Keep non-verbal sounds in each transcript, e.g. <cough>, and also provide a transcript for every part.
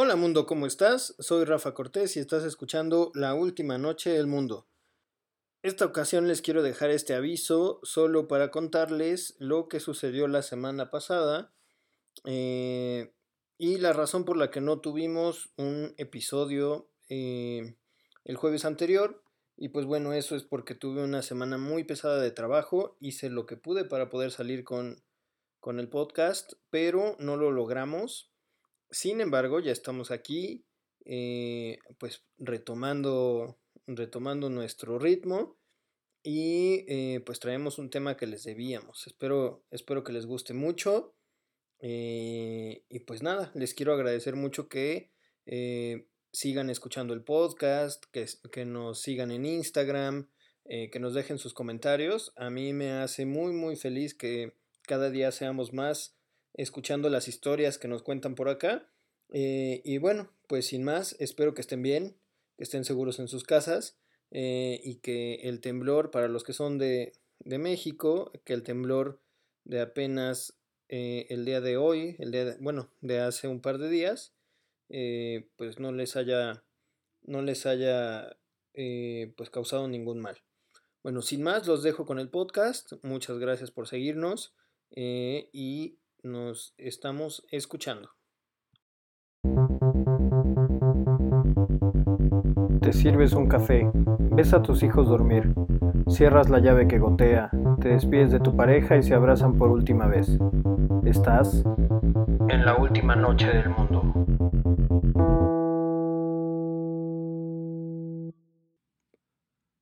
Hola mundo, ¿cómo estás? Soy Rafa Cortés y estás escuchando La Última Noche del Mundo. Esta ocasión les quiero dejar este aviso solo para contarles lo que sucedió la semana pasada eh, y la razón por la que no tuvimos un episodio eh, el jueves anterior. Y pues bueno, eso es porque tuve una semana muy pesada de trabajo, hice lo que pude para poder salir con, con el podcast, pero no lo logramos. Sin embargo, ya estamos aquí, eh, pues retomando, retomando nuestro ritmo y eh, pues traemos un tema que les debíamos. Espero, espero que les guste mucho. Eh, y pues nada, les quiero agradecer mucho que sigan escuchando el podcast, que, que nos sigan en Instagram, que nos dejen sus comentarios. A mí me hace muy, muy feliz que cada día seamos más escuchando las historias que nos cuentan por acá. Eh, y bueno, pues sin más, espero que estén bien, que estén seguros en sus casas eh, y que el temblor, para los que son de, de México, que el temblor de apenas eh, el día de hoy, el día de, bueno, de hace un par de días, pues no les haya, no les haya pues causado ningún mal. Bueno, sin más, los dejo con el podcast. Muchas gracias por seguirnos y nos estamos escuchando. Te sirves un café, ves a tus hijos dormir, cierras la llave que gotea, te despides de tu pareja y se abrazan por última vez. Estás en la última noche del mundo.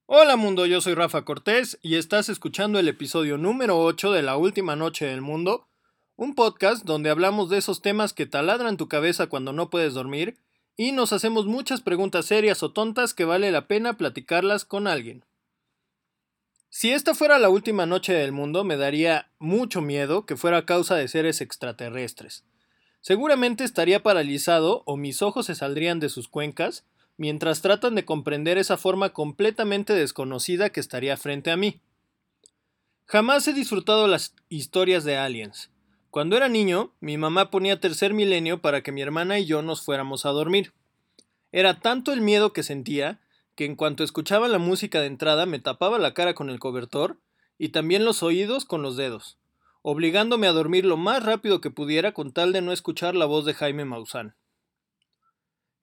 Hola mundo, yo soy Rafa Cortés y estás escuchando el episodio número 8 de La Última Noche del Mundo, un podcast donde hablamos de esos temas que taladran tu cabeza cuando no puedes dormir y nos hacemos muchas preguntas serias o tontas que vale la pena platicarlas con alguien. Si esta fuera la última noche del mundo, me daría mucho miedo que fuera a causa de seres extraterrestres. Seguramente estaría paralizado o mis ojos se saldrían de sus cuencas mientras tratan de comprender esa forma completamente desconocida que estaría frente a mí. Jamás he disfrutado las historias de aliens, cuando era niño, mi mamá ponía tercer milenio para que mi hermana y yo nos fuéramos a dormir. Era tanto el miedo que sentía que en cuanto escuchaba la música de entrada me tapaba la cara con el cobertor y también los oídos con los dedos, obligándome a dormir lo más rápido que pudiera con tal de no escuchar la voz de Jaime Maussan.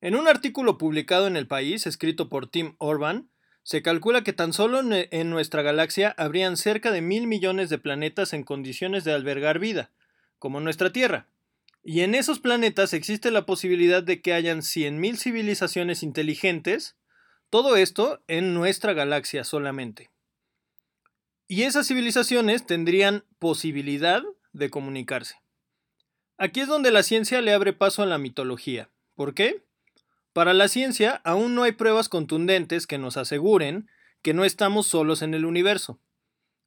En un artículo publicado en El País, escrito por Tim Orban, se calcula que tan solo en nuestra galaxia habrían cerca de mil millones de planetas en condiciones de albergar vida, como nuestra Tierra. Y en esos planetas existe la posibilidad de que hayan 100.000 civilizaciones inteligentes, todo esto en nuestra galaxia solamente. Y esas civilizaciones tendrían posibilidad de comunicarse. Aquí es donde la ciencia le abre paso a la mitología. ¿Por qué? Para la ciencia aún no hay pruebas contundentes que nos aseguren que no estamos solos en el universo.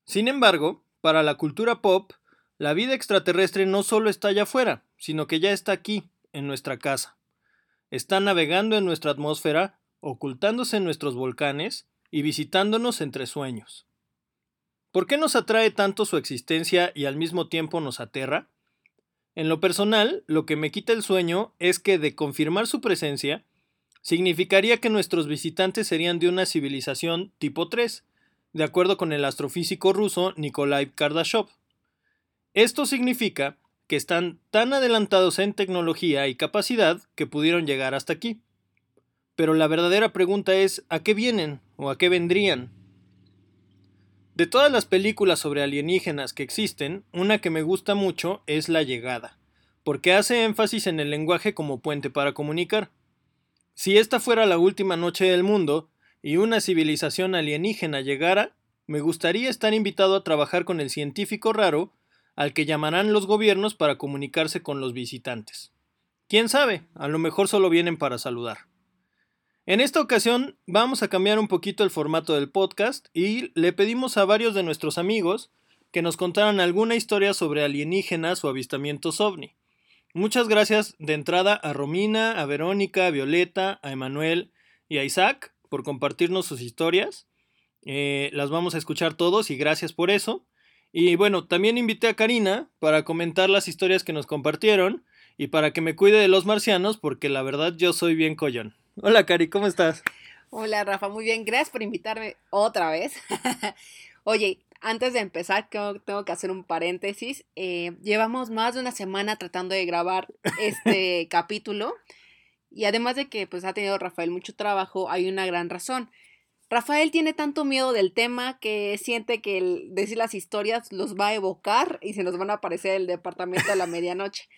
Sin embargo, para la cultura pop, la vida extraterrestre no solo está allá afuera, sino que ya está aquí, en nuestra casa. Está navegando en nuestra atmósfera, ocultándose en nuestros volcanes y visitándonos entre sueños. ¿Por qué nos atrae tanto su existencia y al mismo tiempo nos aterra? En lo personal, lo que me quita el sueño es que de confirmar su presencia, significaría que nuestros visitantes serían de una civilización tipo 3, de acuerdo con el astrofísico ruso Nikolai Kardashev. Esto significa que están tan adelantados en tecnología y capacidad que pudieron llegar hasta aquí. Pero la verdadera pregunta es ¿a qué vienen o a qué vendrían? De todas las películas sobre alienígenas que existen, una que me gusta mucho es La llegada, porque hace énfasis en el lenguaje como puente para comunicar. Si esta fuera la última noche del mundo y una civilización alienígena llegara, me gustaría estar invitado a trabajar con el científico raro al que llamarán los gobiernos para comunicarse con los visitantes. Quién sabe, a lo mejor solo vienen para saludar. En esta ocasión vamos a cambiar un poquito el formato del podcast y le pedimos a varios de nuestros amigos que nos contaran alguna historia sobre alienígenas o avistamientos ovni. Muchas gracias de entrada a Romina, a Verónica, a Violeta, a Emanuel y a Isaac por compartirnos sus historias. Eh, las vamos a escuchar todos y gracias por eso. Y bueno, también invité a Karina para comentar las historias que nos compartieron y para que me cuide de los marcianos, porque la verdad yo soy bien collón. Hola, Cari, ¿cómo estás? Hola, Rafa, muy bien. Gracias por invitarme otra vez. <laughs> Oye, antes de empezar, tengo que hacer un paréntesis. Eh, llevamos más de una semana tratando de grabar este <laughs> capítulo. Y además de que pues ha tenido Rafael mucho trabajo, hay una gran razón. Rafael tiene tanto miedo del tema que siente que el decir las historias los va a evocar y se nos van a aparecer el departamento a la medianoche.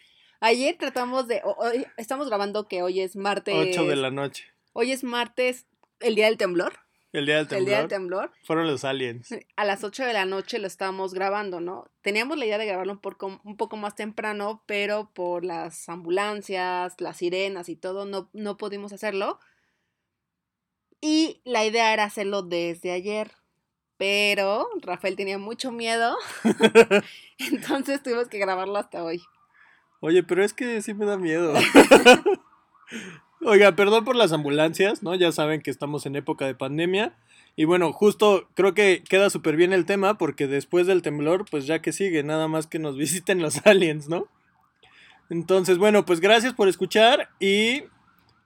Ayer tratamos de. Hoy, estamos grabando que hoy es martes. 8 de la noche. Hoy es martes, el día del temblor. El día del temblor. El día del temblor. Fueron los aliens. A las 8 de la noche lo estábamos grabando, ¿no? Teníamos la idea de grabarlo un poco, un poco más temprano, pero por las ambulancias, las sirenas y todo, no, no pudimos hacerlo. Y la idea era hacerlo desde ayer. Pero Rafael tenía mucho miedo. <laughs> <laughs> entonces tuvimos que grabarlo hasta hoy. Oye, pero es que sí me da miedo. <laughs> Oiga, perdón por las ambulancias, ¿no? Ya saben que estamos en época de pandemia. Y bueno, justo creo que queda súper bien el tema porque después del temblor, pues ya que sigue, nada más que nos visiten los aliens, ¿no? Entonces, bueno, pues gracias por escuchar y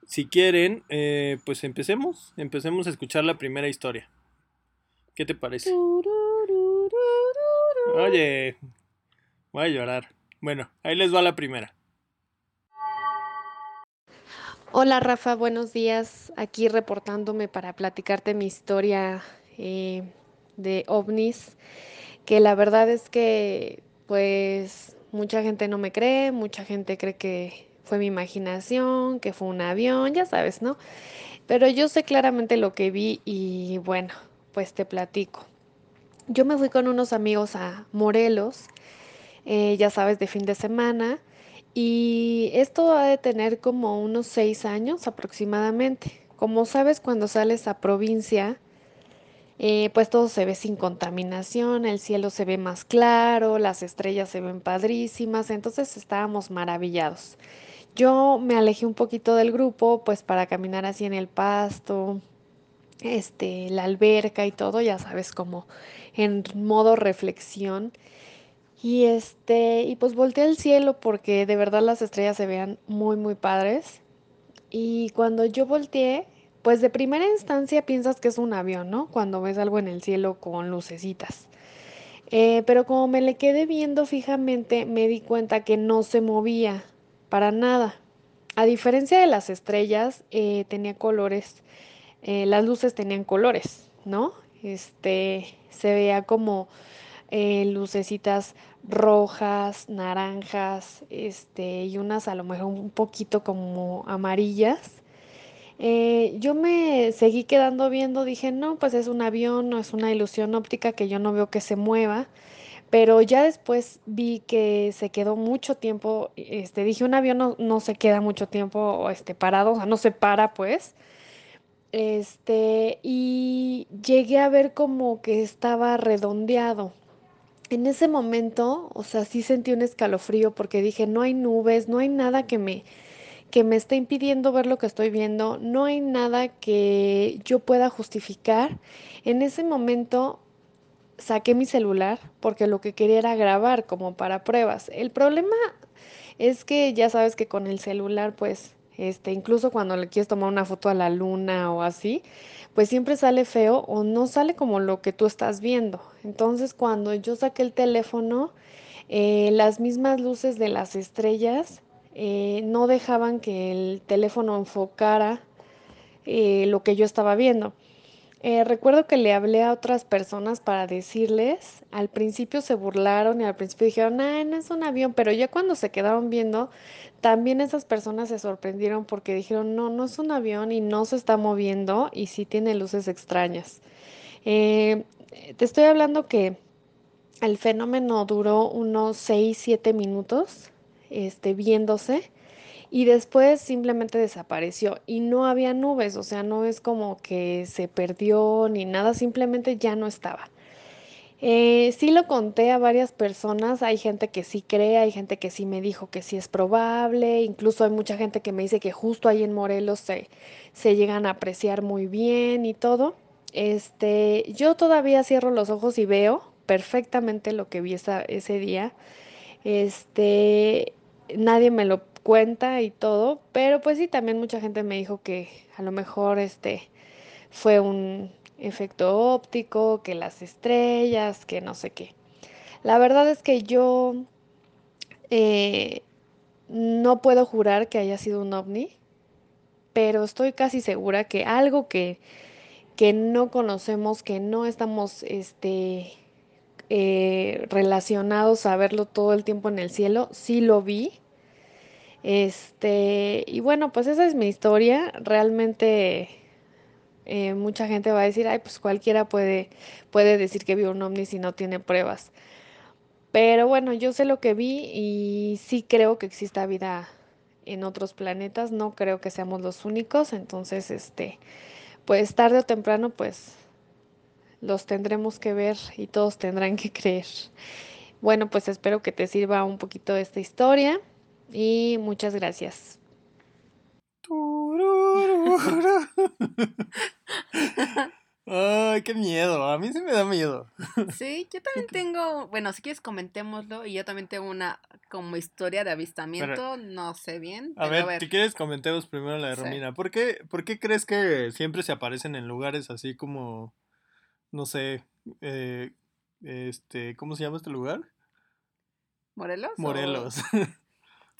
si quieren, eh, pues empecemos, empecemos a escuchar la primera historia. ¿Qué te parece? Oye, voy a llorar. Bueno, ahí les va la primera. Hola Rafa, buenos días. Aquí reportándome para platicarte mi historia eh, de ovnis, que la verdad es que pues mucha gente no me cree, mucha gente cree que fue mi imaginación, que fue un avión, ya sabes, ¿no? Pero yo sé claramente lo que vi y bueno, pues te platico. Yo me fui con unos amigos a Morelos, eh, ya sabes, de fin de semana, y esto ha de tener como unos seis años aproximadamente. Como sabes, cuando sales a provincia, eh, pues todo se ve sin contaminación, el cielo se ve más claro, las estrellas se ven padrísimas, entonces estábamos maravillados. Yo me alejé un poquito del grupo, pues para caminar así en el pasto, este, la alberca y todo, ya sabes, como en modo reflexión. Y este, y pues volteé al cielo porque de verdad las estrellas se vean muy, muy padres. Y cuando yo volteé, pues de primera instancia piensas que es un avión, ¿no? Cuando ves algo en el cielo con lucecitas. Eh, pero como me le quedé viendo fijamente, me di cuenta que no se movía para nada. A diferencia de las estrellas, eh, tenía colores, eh, las luces tenían colores, ¿no? Este, se veía como eh, lucecitas rojas, naranjas, este, y unas a lo mejor un poquito como amarillas. yo me seguí quedando viendo, dije, no, pues es un avión, no es una ilusión óptica que yo no veo que se mueva. Pero ya después vi que se quedó mucho tiempo, este, dije, un avión no, se queda mucho tiempo este, parado, o sea, no se para pues. Este, y llegué a ver como que estaba redondeado. En ese momento, o sea, sí sentí un escalofrío porque dije, no hay nubes, no hay nada que me, que me esté impidiendo ver lo que estoy viendo, no hay nada que yo pueda justificar. En ese momento saqué mi celular porque lo que quería era grabar como para pruebas. El problema es que ya sabes que con el celular, pues, este, incluso cuando le quieres tomar una foto a la luna o así, pues siempre sale feo o no sale como lo que tú estás viendo. Entonces, cuando yo saqué el teléfono, eh, las mismas luces de las estrellas eh, no dejaban que el teléfono enfocara eh, lo que yo estaba viendo. Eh, recuerdo que le hablé a otras personas para decirles, al principio se burlaron y al principio dijeron, ah, no es un avión, pero ya cuando se quedaron viendo, también esas personas se sorprendieron porque dijeron, no, no es un avión y no se está moviendo y sí tiene luces extrañas. Eh, te estoy hablando que el fenómeno duró unos 6, 7 minutos este, viéndose y después simplemente desapareció y no había nubes, o sea, no es como que se perdió ni nada, simplemente ya no estaba. Eh, sí lo conté a varias personas, hay gente que sí cree, hay gente que sí me dijo que sí es probable, incluso hay mucha gente que me dice que justo ahí en Morelos se, se llegan a apreciar muy bien y todo. Este, yo todavía cierro los ojos y veo perfectamente lo que vi ese día. Este, nadie me lo cuenta y todo, pero pues sí, también mucha gente me dijo que a lo mejor este fue un efecto óptico, que las estrellas, que no sé qué. La verdad es que yo eh, no puedo jurar que haya sido un ovni, pero estoy casi segura que algo que, que no conocemos, que no estamos este, eh, relacionados a verlo todo el tiempo en el cielo, sí lo vi. Este, y bueno, pues esa es mi historia. Realmente eh, mucha gente va a decir, ay, pues cualquiera puede, puede decir que vio un ovni si no tiene pruebas. Pero bueno, yo sé lo que vi y sí creo que exista vida en otros planetas, no creo que seamos los únicos, entonces este, pues tarde o temprano pues los tendremos que ver y todos tendrán que creer. Bueno, pues espero que te sirva un poquito esta historia y muchas gracias. <laughs> Ay, qué miedo. A mí sí me da miedo. Sí, yo también tengo, bueno, si quieres comentémoslo, y yo también tengo una como historia de avistamiento, no sé bien. A ver, si quieres comentemos primero la de Romina. ¿Por qué, ¿Por qué crees que siempre se aparecen en lugares así como, no sé, eh, este, ¿cómo se llama este lugar? ¿Morelos? Morelos. <laughs>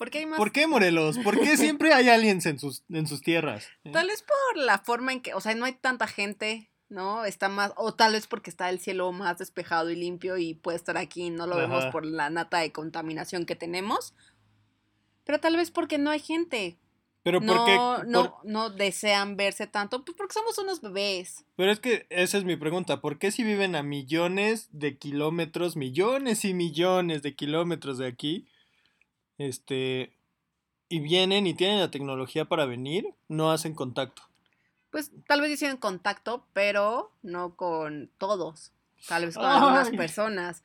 ¿Por qué hay más? ¿Por qué Morelos? ¿Por qué <laughs> siempre hay aliens en sus, en sus tierras? Tal vez por la forma en que, o sea, no hay tanta gente, ¿no? Está más, o tal vez porque está el cielo más despejado y limpio y puede estar aquí, no lo vemos por la nata de contaminación que tenemos. Pero tal vez porque no hay gente. Pero no, qué? No, no desean verse tanto, pues porque somos unos bebés. Pero es que esa es mi pregunta, ¿por qué si viven a millones de kilómetros, millones y millones de kilómetros de aquí, este, y vienen y tienen la tecnología para venir, no hacen contacto. Pues tal vez hicieron contacto, pero no con todos. Tal vez con algunas personas.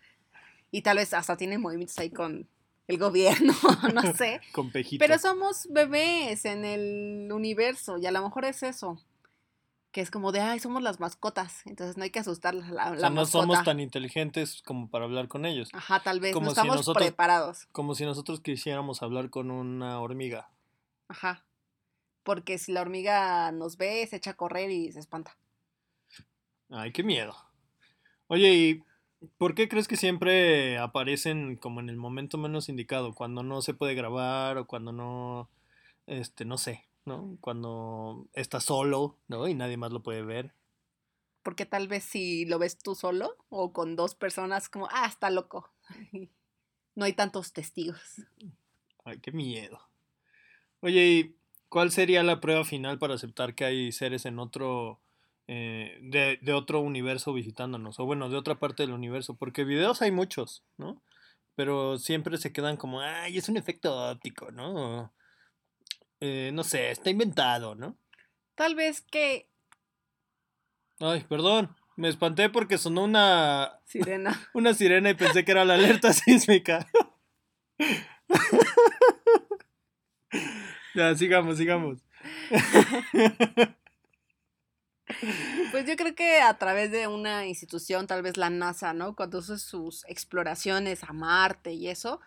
Y tal vez hasta tienen movimientos ahí con el gobierno, <laughs> no sé. con pejito. Pero somos bebés en el universo y a lo mejor es eso que es como de, ay, somos las mascotas, entonces no hay que asustarlas. La, o sea, no somos tan inteligentes como para hablar con ellos. Ajá, tal vez, no estamos preparados. Como si nosotros quisiéramos hablar con una hormiga. Ajá, porque si la hormiga nos ve, se echa a correr y se espanta. Ay, qué miedo. Oye, ¿y por qué crees que siempre aparecen como en el momento menos indicado? Cuando no se puede grabar o cuando no, este, no sé. ¿No? Cuando estás solo, ¿no? Y nadie más lo puede ver. Porque tal vez si lo ves tú solo o con dos personas, como, ah, está loco. <laughs> no hay tantos testigos. Ay, qué miedo. Oye, ¿y cuál sería la prueba final para aceptar que hay seres en otro, eh, de, de, otro universo visitándonos? O bueno, de otra parte del universo. Porque videos hay muchos, ¿no? Pero siempre se quedan como, ay, es un efecto óptico, ¿no? Eh, no sé, está inventado, ¿no? Tal vez que... Ay, perdón, me espanté porque sonó una... Sirena. <laughs> Una sirena y pensé que era la alerta <laughs> sísmica. <laughs> ya, sigamos, sigamos. Pues yo creo que a través de una institución, tal vez la NASA, ¿no? Cuando hace sus exploraciones a Marte y eso,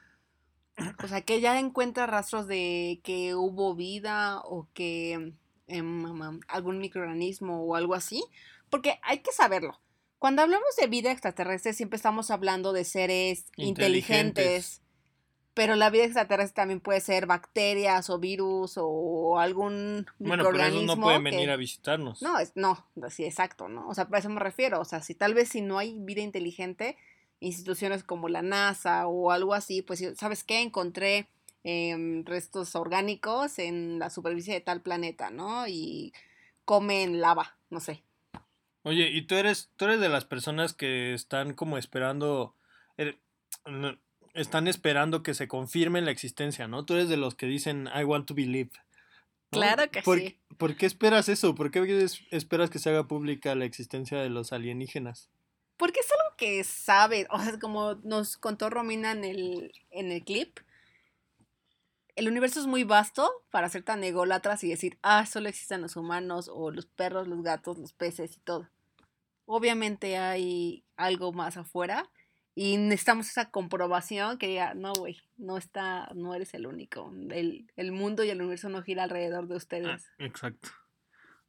o sea, que ya encuentra rastros de que hubo vida o que em, algún microorganismo o algo así, porque hay que saberlo. Cuando hablamos de vida extraterrestre siempre estamos hablando de seres inteligentes. pero la vida extraterrestre también puede ser bacterias o virus o algún bueno, microorganismo. Bueno, no pueden venir a visitarnos. No, es, no, sí, exacto, ¿no? O sea, a eso me refiero. O sea, si tal vez si no hay vida inteligente, instituciones como la NASA o algo así, pues, ¿sabes qué? Encontré em, restos orgánicos en la superficie de tal planeta, ¿no? Y comen lava, no sé. Oye, ¿y tú eres, tú eres de las personas que están como esperando, er, están esperando que se confirme la existencia, ¿no? Tú eres de los que dicen, I want to believe. Claro que sí. ¿Por qué esperas eso? ¿Por qué esperas que se haga pública la existencia de los alienígenas? Porque es algo que sabe, o sea, como nos contó Romina en el, en el clip, el universo es muy vasto para ser tan ególatras y decir, ah, solo existen los humanos o los perros, los gatos, los peces y todo. Obviamente hay algo más afuera Y necesitamos esa comprobación que diga, no, güey, no está, no eres el único. El, el mundo y el universo no gira alrededor de Ah, ustedes. exacto.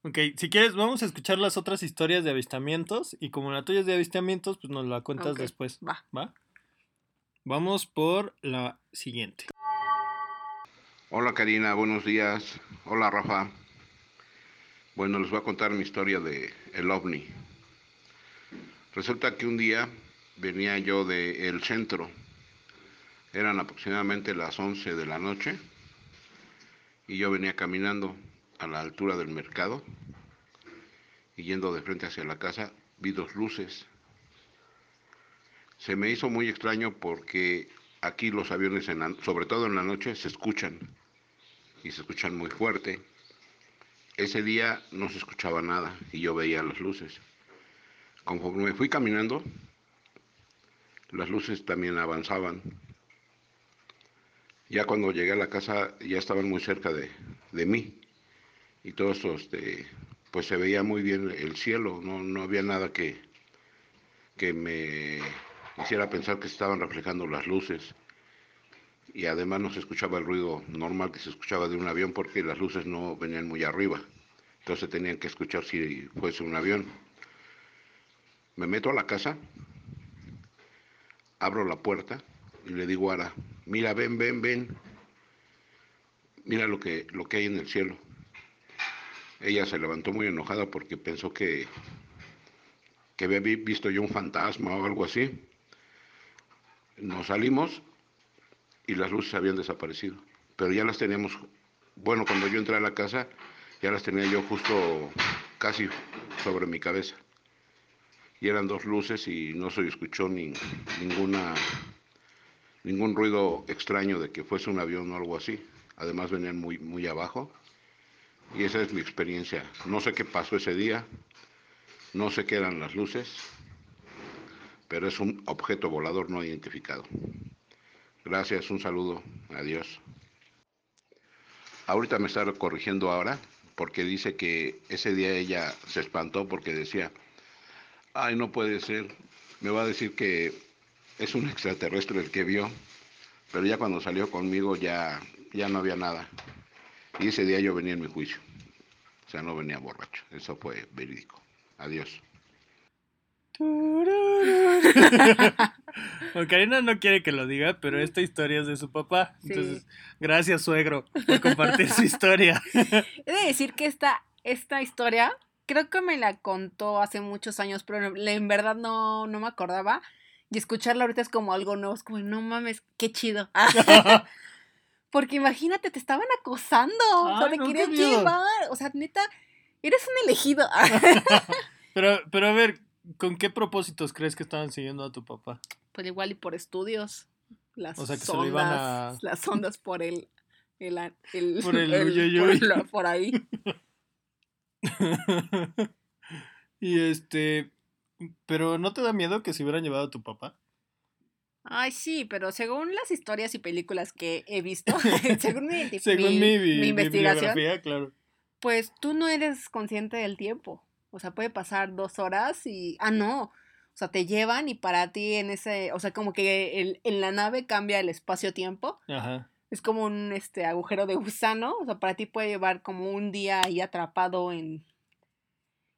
Ok, si quieres, vamos a escuchar las otras historias de avistamientos. Y como la tuya es de avistamientos, pues nos la cuentas después. Va. ¿Va? Vamos por la siguiente. Hola Karina, buenos días. Hola Rafa. Bueno, les voy a contar mi historia de el ovni. Resulta que un día venía yo del centro. Eran aproximadamente las 11 de la noche y yo venía caminando a la altura del mercado y yendo de frente hacia la casa vi dos luces. Se me hizo muy extraño porque aquí los aviones, en la- sobre todo en la noche, se escuchan y se escuchan muy fuerte. Ese día no se escuchaba nada y yo veía las luces. Conforme me fui caminando, las luces también avanzaban. Ya cuando llegué a la casa ya estaban muy cerca de, de mí y todo esto, este, pues se veía muy bien el cielo, no, no había nada que, que me hiciera pensar que estaban reflejando las luces y además no se escuchaba el ruido normal que se escuchaba de un avión porque las luces no venían muy arriba. Entonces tenían que escuchar si fuese un avión. Me meto a la casa, abro la puerta y le digo a Ara, mira, ven, ven, ven, mira lo que, lo que hay en el cielo. Ella se levantó muy enojada porque pensó que, que había vi- visto yo un fantasma o algo así. Nos salimos y las luces habían desaparecido. Pero ya las teníamos, bueno, cuando yo entré a la casa, ya las tenía yo justo casi sobre mi cabeza. Y eran dos luces y no se escuchó ni, ninguna, ningún ruido extraño de que fuese un avión o algo así. Además venían muy, muy abajo. Y esa es mi experiencia. No sé qué pasó ese día, no sé qué eran las luces, pero es un objeto volador no identificado. Gracias, un saludo, adiós. Ahorita me está corrigiendo ahora porque dice que ese día ella se espantó porque decía, ay, no puede ser, me va a decir que es un extraterrestre el que vio, pero ya cuando salió conmigo ya, ya no había nada. Y ese día yo venía en mi juicio, sea, no venía borracho, eso fue verídico. Adiós. Bueno, <laughs> Karina no quiere que lo diga, pero esta historia es de su papá. Sí. Entonces, gracias, suegro, por compartir su historia. <laughs> He de decir que esta, esta historia, creo que me la contó hace muchos años, pero en- en verdad no, no me acordaba. Y escucharla ahorita es como algo nuevo, es como, no mames, qué chido. <laughs> Porque imagínate, te estaban acosando, o sea, Ay, te no, querían llevar, o sea, neta, eres un elegido. <laughs> Pero, pero a ver, ¿con qué propósitos crees que estaban siguiendo a tu papá? pues igual y por estudios, las O sea, que se lo iban ondas, a- las ondas por el, el, el- Por el el- por por ahí. <laughs> y este, pero ¿no te da miedo que se hubieran llevado a tu papá? Ay, sí, pero según las historias y películas que he visto, <laughs> <laughs> según mi, Según mi- mi, bi- mi investigación, claro. pues tú no eres consciente del tiempo. O sea, puede pasar dos horas y... Ah, no. O sea, te llevan y para ti en ese... O sea, como que el- en la nave cambia el espacio-tiempo. Ajá. Es como un este, agujero de gusano. O sea, para ti puede llevar como un día ahí atrapado en...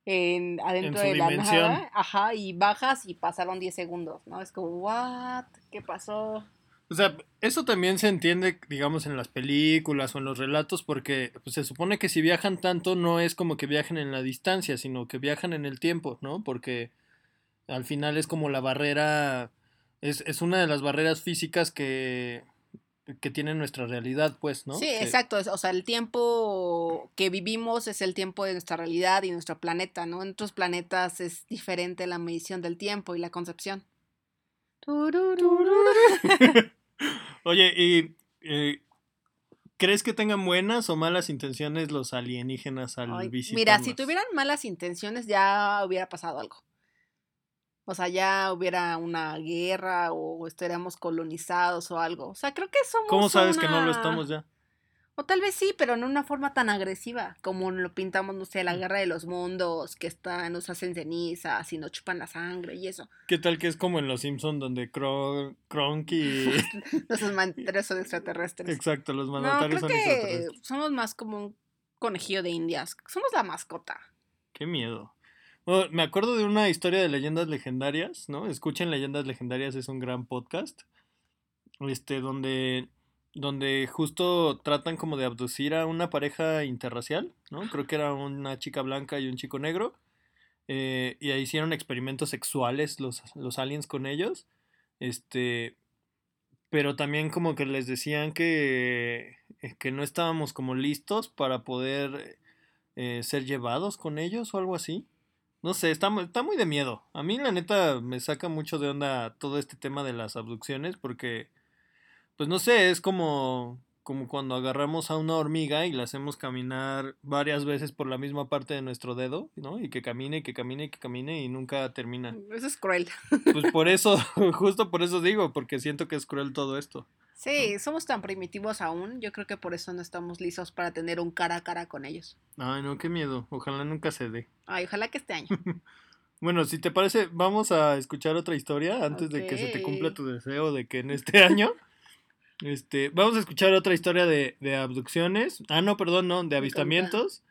en adentro de la dimensión. nave. Ajá, y bajas y pasaron 10 segundos, ¿no? Es como, ¿what? ¿Qué pasó? O sea, eso también se entiende, digamos, en las películas o en los relatos, porque pues, se supone que si viajan tanto no es como que viajen en la distancia, sino que viajan en el tiempo, ¿no? Porque al final es como la barrera, es, es una de las barreras físicas que, que tiene nuestra realidad, pues, ¿no? Sí, Que- exacto. O sea, el tiempo que vivimos es el tiempo de nuestra realidad y nuestro planeta, ¿no? En otros planetas es diferente la medición del tiempo y la concepción. <laughs> <laughs> Oye, ¿y eh, crees que tengan buenas o malas intenciones los alienígenas al Ay, visitarnos? mira, si tuvieran malas intenciones ya hubiera pasado algo. O sea, ya hubiera una guerra o estaríamos colonizados o algo. O sea, creo que somos ¿Cómo sabes que no lo estamos ya? O tal vez sí, pero no una forma tan agresiva como lo pintamos, no sé, la guerra de los mundos, que está, nos hacen cenizas y nos chupan la sangre y eso. ¿Qué tal que es como en Los Simpsons donde Kron. Nuestros mandatarios son extraterrestres. Exacto, los No, mandatarios creo son que extraterrestres. somos más como un conejillo de indias. Somos la mascota. Qué miedo. Me acuerdo de una historia de leyendas legendarias, ¿no? Escuchen Leyendas Legendarias, es un gran podcast. Este, donde, donde justo tratan como de abducir a una pareja interracial, ¿no? Creo que era una chica blanca y un chico negro. eh, y ahí hicieron experimentos sexuales los, los aliens con ellos. Este, pero también como que les decían que, que no estábamos como listos para poder eh, ser llevados con ellos o algo así. No sé, está, está muy de miedo. A mí la neta me saca mucho de onda todo este tema de las abducciones porque, pues no sé, es como, como cuando agarramos a una hormiga y la hacemos caminar varias veces por la misma parte de nuestro dedo, ¿no? Y que camine, que camine, que camine y nunca termina. Eso es cruel. Pues por <laughs> eso, <laughs> justo por eso digo, porque siento que es cruel todo esto. Sí, somos tan primitivos aún. Yo creo que por eso no estamos listos para tener un cara a cara con ellos. Ay, no, qué miedo. Ojalá nunca se dé. Ay, ojalá que este año. <laughs> Bueno, si te parece, vamos a escuchar otra historia antes de que se te cumpla tu deseo de que en este año. Este, vamos a escuchar otra historia de, de abducciones. Ah, no, perdón, no, de avistamientos.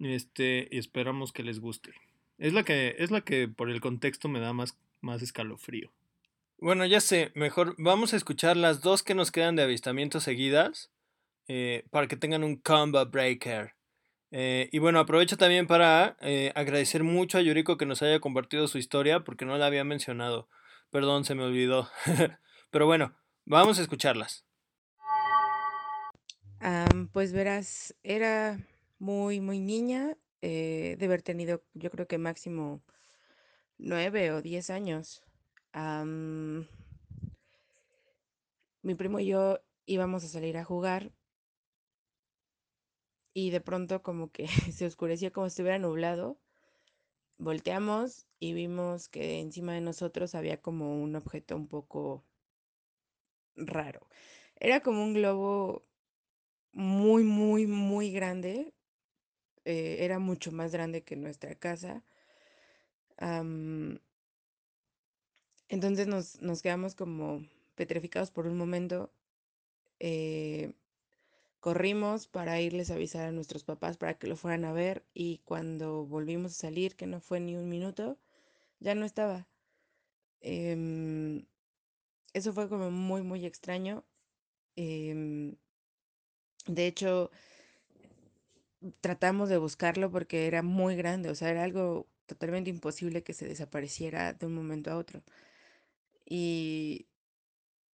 Este, y esperamos que les guste. Es la que, es la que por el contexto me da más, más escalofrío. Bueno, ya sé, mejor vamos a escuchar las dos que nos quedan de avistamientos seguidas. eh, para que tengan un combo breaker. Eh, y bueno, aprovecho también para eh, agradecer mucho a Yuriko que nos haya compartido su historia porque no la había mencionado. Perdón, se me olvidó. <laughs> Pero bueno, vamos a escucharlas. Pues verás, era muy, muy niña, eh, de haber tenido, yo creo que máximo nueve o diez años. Mi primo y yo íbamos a salir a jugar y de pronto como que <laughs> se oscurecía como si estuviera nublado. Volteamos y vimos que encima de nosotros había como un objeto un poco raro. Era como un globo muy, muy, muy grande. eh, era mucho más grande que nuestra casa. entonces nos, nos quedamos como petrificados por un momento. eh, corrimos para irles a avisar a nuestros papás para que lo fueran a ver y cuando volvimos a salir, que no fue ni un minuto, ya no estaba. Em, eso fue como muy, muy extraño. em, de hecho, tratamos de buscarlo porque era muy grande, o sea, era algo totalmente imposible que se desapareciera de un momento a otro. Y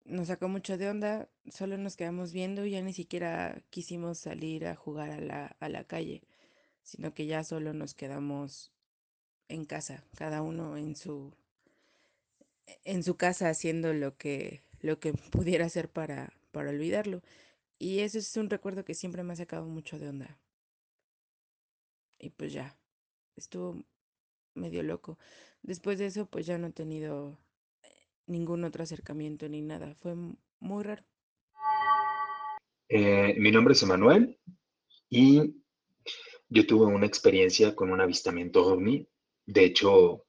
nos sacó mucho de onda, solo nos quedamos viendo y ya ni siquiera quisimos salir a jugar a la, a la calle, sino que ya solo nos quedamos en casa, cada uno en su, en su casa haciendo lo que, lo que <laughs> pudiera hacer para, para olvidarlo. Y eso es un recuerdo que siempre me ha sacado mucho de onda. Y pues ya, estuvo medio loco. Después de eso, pues ya no he tenido eh, ningún otro acercamiento ni nada. Fue muy raro. Eh, mi nombre es Emanuel y yo tuve una experiencia con un avistamiento ovni. De hecho,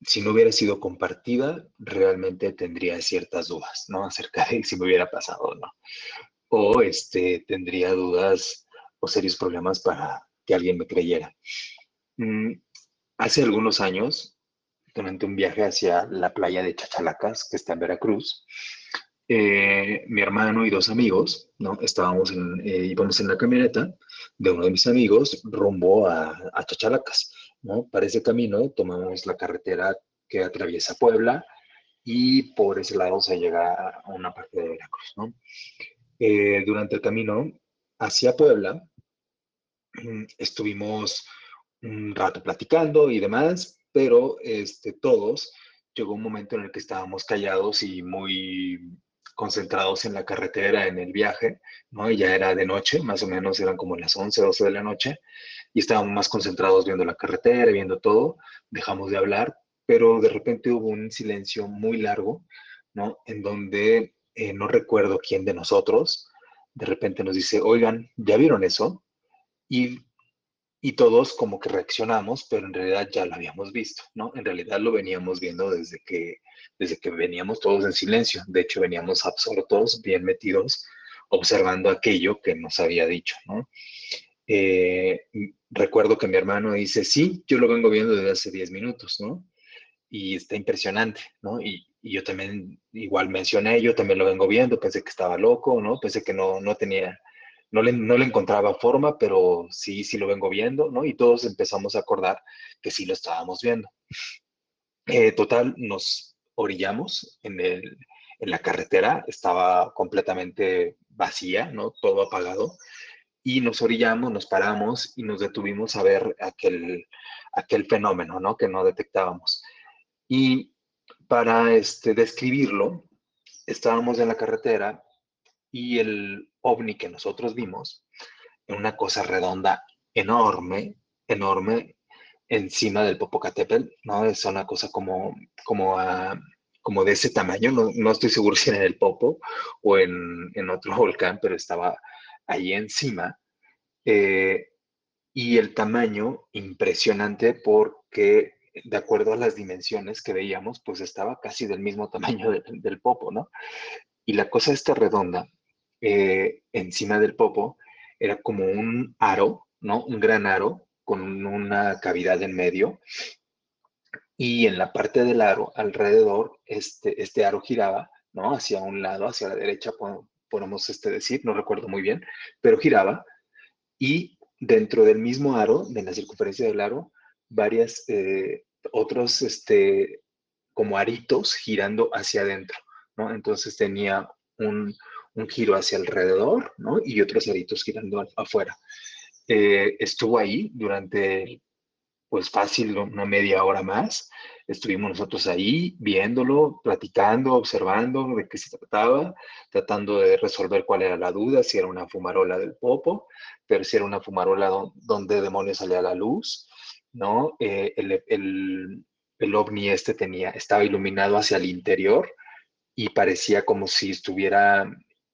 si no hubiera sido compartida, realmente tendría ciertas dudas, ¿no? Acerca de si me hubiera pasado o no. O este, tendría dudas o serios problemas para que alguien me creyera. Mm, hace algunos años, durante un viaje hacia la playa de Chachalacas, que está en Veracruz, eh, mi hermano y dos amigos, ¿no? Estábamos en, eh, íbamos en la camioneta de uno de mis amigos rumbo a, a Chachalacas, ¿no? Para ese camino tomamos la carretera que atraviesa Puebla y por ese lado se llega a una parte de Veracruz. Eh, durante el camino hacia Puebla, mm, estuvimos un rato platicando y demás, pero este, todos llegó un momento en el que estábamos callados y muy concentrados en la carretera, en el viaje, ¿no? Y ya era de noche, más o menos eran como las 11, 12 de la noche, y estábamos más concentrados viendo la carretera, viendo todo, dejamos de hablar, pero de repente hubo un silencio muy largo, ¿no? En donde eh, no recuerdo quién de nosotros de repente nos dice, oigan, ¿ya vieron eso? Y, y todos como que reaccionamos, pero en realidad ya lo habíamos visto, ¿no? En realidad lo veníamos viendo desde que, desde que veníamos todos en silencio. De hecho, veníamos absortos, bien metidos, observando aquello que nos había dicho, ¿no? Eh, recuerdo que mi hermano dice, sí, yo lo vengo viendo desde hace 10 minutos, ¿no? Y está impresionante, ¿no? Y, y, yo también, igual mencioné, yo también lo vengo viendo, pensé que estaba loco, ¿no? Pensé que no, no tenía, no le, no le encontraba forma, pero sí, sí lo vengo viendo, ¿no? Y todos empezamos a acordar que sí lo estábamos viendo. Eh, total, nos orillamos en, el, en la carretera, estaba completamente vacía, ¿no? Todo apagado y nos orillamos, nos paramos y nos detuvimos a ver aquel, aquel fenómeno, ¿no? Que no detectábamos. Y para este, describirlo, estábamos en la carretera y el ovni que nosotros vimos, una cosa redonda enorme, enorme, encima del Popocatépetl, ¿no? Es una cosa como, como, como de ese tamaño, no, no, estoy seguro si era en el Popo o en, en otro volcán, pero estaba ahí encima. Eh, y el tamaño impresionante porque de acuerdo a las dimensiones que veíamos, pues estaba casi del mismo tamaño del popo, ¿no? Y la cosa esta redonda, eh, encima del popo, era como un aro, ¿no? Un gran aro con una cavidad en medio. Y en la parte del aro, alrededor, este, este aro giraba, ¿no? Hacia un lado, hacia la derecha, podemos este, decir, no recuerdo muy bien, pero giraba y dentro del mismo aro, de la circunferencia del aro, varias eh, otros este, como aritos girando hacia adentro, ¿no? Entonces tenía un, un giro hacia alrededor, ¿no? Y otros aritos girando afuera. Eh, estuvo ahí durante, pues fácil, una media hora más, Estuvimos nosotros ahí viéndolo, platicando, observando de qué se trataba, tratando de resolver cuál era la duda, si era una fumarola del popo, pero si era una fumarola donde demonios salía la luz, ¿no? Eh, el, el, el ovni este tenía, estaba iluminado hacia el interior y parecía como si estuviera,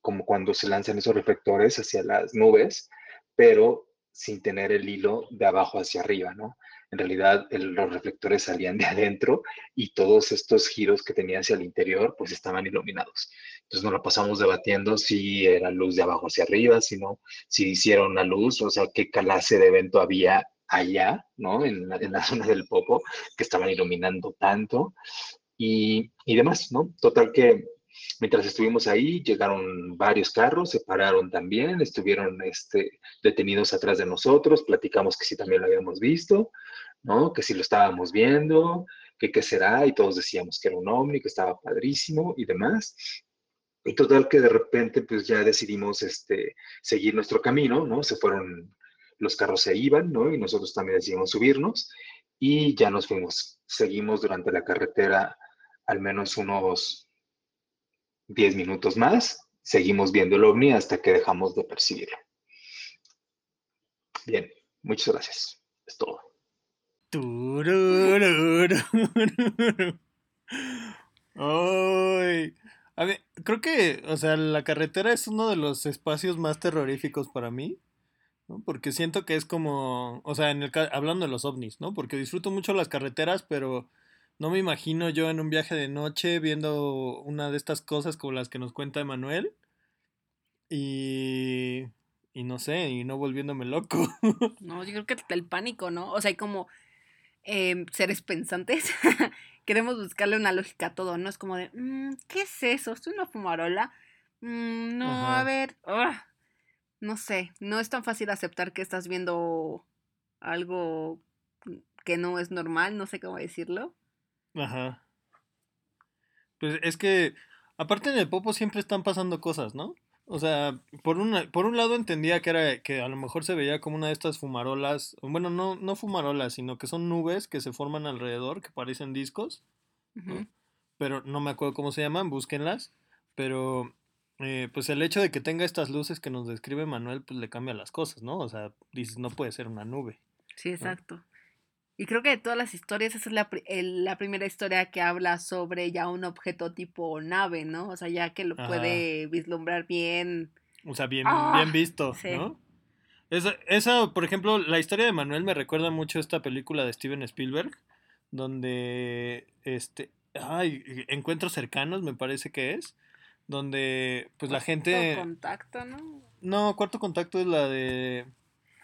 como cuando se lanzan esos reflectores hacia las nubes, pero sin tener el hilo de abajo hacia arriba, ¿no? en realidad los reflectores salían de adentro y todos estos giros que tenía hacia el interior pues estaban iluminados. Entonces nos lo pasamos debatiendo si era luz de abajo hacia arriba, si no, si hicieron una luz, o sea, qué clase de evento había allá, ¿no? En la, en la <laughs> zona del Popo, que estaban iluminando tanto y, y demás, ¿no? Total que Mientras estuvimos ahí, llegaron varios carros, se pararon también, estuvieron este, detenidos atrás de nosotros, platicamos que sí también lo habíamos visto, ¿no? Que si lo estábamos viendo, que qué será, y todos decíamos que era un ovni, que estaba padrísimo y demás. Y total que de repente pues ya decidimos este, seguir nuestro camino, ¿no? Se fueron, los carros se iban, ¿no? Y nosotros también decidimos subirnos y ya nos fuimos. Seguimos durante la carretera al menos unos 10 minutos más, seguimos viendo el ovni hasta que dejamos de percibirlo. Bien, muchas gracias. Es todo. Ay. A ver, creo que, o sea, la carretera es uno de los espacios más terroríficos para mí. Porque siento que es como, o sea, en el, hablando de los ovnis, ¿no? Porque disfruto mucho las carreteras, pero no me imagino yo en un viaje de noche viendo una de estas cosas como las que nos cuenta Emanuel. Y, y no sé, y no volviéndome loco. <laughs> No, yo creo que el pánico, ¿no? O sea, hay como Em, seres pensantes, <laughs> queremos buscarle una lógica a todo, ¿no? Es como de, mm, ¿qué es eso? ¿Es una fumarola? Mm, no, a ver, no sé, no es tan fácil aceptar que estás viendo algo que no es normal, no sé cómo decirlo. Ajá. Pues es que, aparte en el popo siempre están pasando cosas, ¿no? O sea, por, una, por un lado entendía que era que a lo mejor se veía como una de estas fumarolas, bueno, no, no fumarolas, sino que son nubes que se forman alrededor, que parecen discos, pero no me acuerdo cómo se llaman, búsquenlas, pero eh, pues el hecho de que tenga estas luces que nos describe Manuel, pues le cambia las cosas, ¿no? O sea, dices, no puede ser una nube. Sí, exacto. Y creo que de todas las historias, esa es la, la, primera historia que habla sobre ya un objeto tipo nave, ¿no? O sea, ya que lo puede vislumbrar bien O sea, bien, Ah, bien visto, sí. ¿no? Esa, esa, por ejemplo, la historia de Manuel me recuerda mucho a esta película de Steven Spielberg, donde, este, ay, Encuentros cercanos, me parece que es, donde, pues la gente... Todo contacto, ¿no? No, Cuarto Contacto es la de...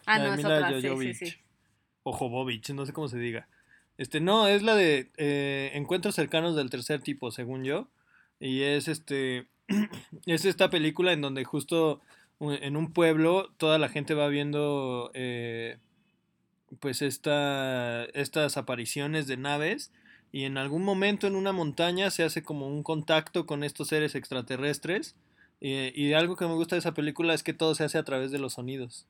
Ah, la de no, es otra, sí, sí, sí. O Jovovich, no sé cómo se diga. Este, no, es la de eh, Encuentros cercanos del tercer tipo, según yo. Y es este. <clears throat> es esta película en donde justo en un pueblo toda la gente va viendo. eh, pues esta, estas apariciones de naves. Y en algún momento en una montaña se hace como un contacto con estos seres extraterrestres. y algo que me gusta de esa película es que todo se hace a través de los sonidos.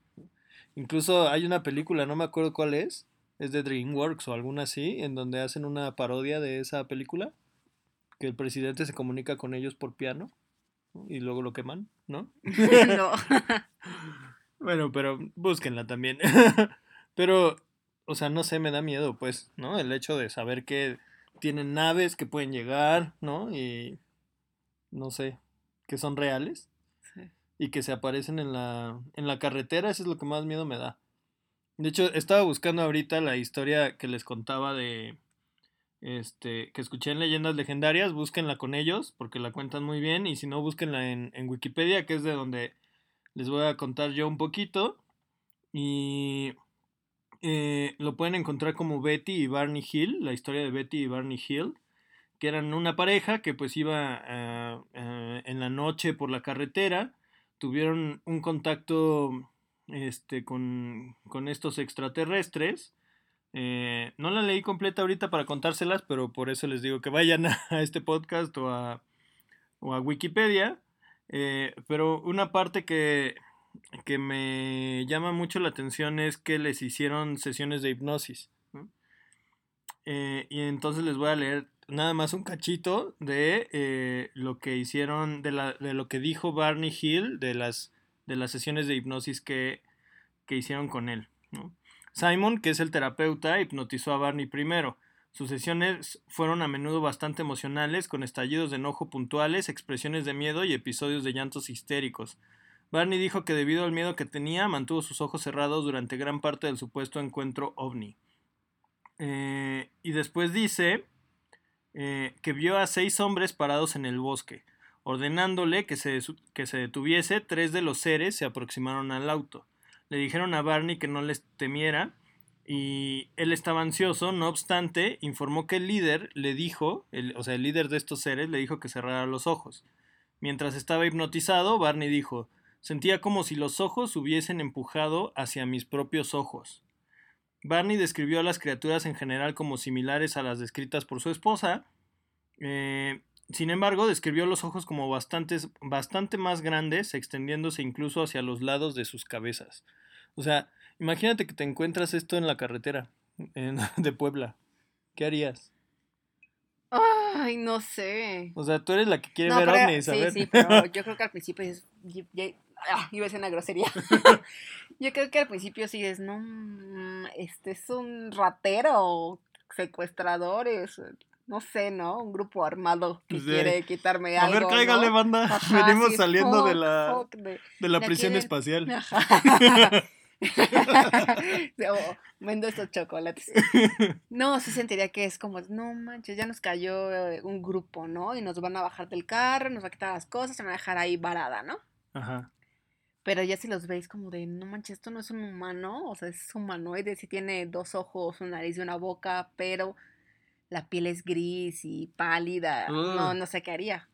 Incluso hay una película, no me acuerdo cuál es, es de DreamWorks o alguna así, en donde hacen una parodia de esa película, que el presidente se comunica con ellos por piano ¿no? y luego lo queman, ¿no? <laughs> no. <laughs> Bueno, pero búsquenla también. <laughs> pero, o sea, no sé, me da miedo, pues, ¿no? El hecho de saber que tienen naves que pueden llegar, ¿no? Y no sé, que son reales. Y que se aparecen en la, en la carretera, eso es lo que más miedo me da. De hecho, estaba buscando ahorita la historia que les contaba de, este, que escuché en Leyendas Legendarias, búsquenla con ellos, porque la cuentan muy bien, y si no, búsquenla en, en Wikipedia, que es de donde les voy a contar yo un poquito, y eh, lo pueden encontrar como Betty y Barney Hill, la historia de Betty y Barney Hill, que eran una pareja que pues iba en la noche por la carretera, tuvieron un contacto este, con, con estos extraterrestres. Eh, no la leí completa ahorita para contárselas, pero por eso les digo que vayan <laughs> a, este podcast o a, o a Wikipedia. Eh, pero una parte que, que me llama mucho la atención es que les hicieron sesiones de hipnosis. Eh, y entonces les voy a leer nada más un cachito de eh, lo que hicieron, de, lo que dijo Barney Hill de las, de las sesiones de hipnosis que, que hicieron con él. Simon, que es el terapeuta, hipnotizó a Barney primero. Sus sesiones fueron a menudo bastante emocionales, con estallidos de enojo puntuales, expresiones de miedo y episodios de llantos histéricos. Barney dijo que debido al miedo que tenía, mantuvo sus ojos cerrados durante gran parte del supuesto encuentro ovni. Eh, y después dice eh, que vio a seis hombres parados en el bosque. Ordenándole que se, que se detuviese, tres de los seres se aproximaron al auto. Le dijeron a Barney que no les temiera y él estaba ansioso, no obstante, informó que el líder le dijo, el, o sea, el líder de estos seres le dijo que cerrara los ojos. Mientras estaba hipnotizado, Barney dijo, sentía como si los ojos hubiesen empujado hacia mis propios ojos. Barney describió a las criaturas en general como similares a las descritas por su esposa. Eh, sin embargo, describió los ojos como bastantes, bastante más grandes, extendiéndose incluso hacia los lados de sus cabezas. O sea, imagínate que te encuentras esto en la carretera en, <laughs> de Puebla. ¿Qué harías? Ay, no sé. O sea, tú eres la que quiere No, ver pero- ovnis, a sí, ver. sí, pero <laughs> yo creo que al principio es. Ah, iba a ser una grosería. <laughs> yo creo que al principio sí es, no, mm, este es un ratero, secuestradores, no sé, ¿no? Un grupo armado que Sí. quiere quitarme a algo. ver, cáigale, ¿no? banda. Ajá, <laughs> Venimos sí, saliendo de la, fuck, de- de la prisión quieren- espacial. <laughs> Ajá. o vendo estos chocolates. No, sí sentiría que es como, no manches, ya nos cayó eh, un grupo, ¿no? Y nos van a bajar del carro, nos va a quitar las cosas, se van a dejar ahí varada, ¿no? Ajá. Pero ya si los veis como de, no manches, esto no es un humano, o sea, es humanoide, sí tiene dos ojos, una nariz y una boca, pero la piel es gris y pálida. No, Ugh. no sé qué haría.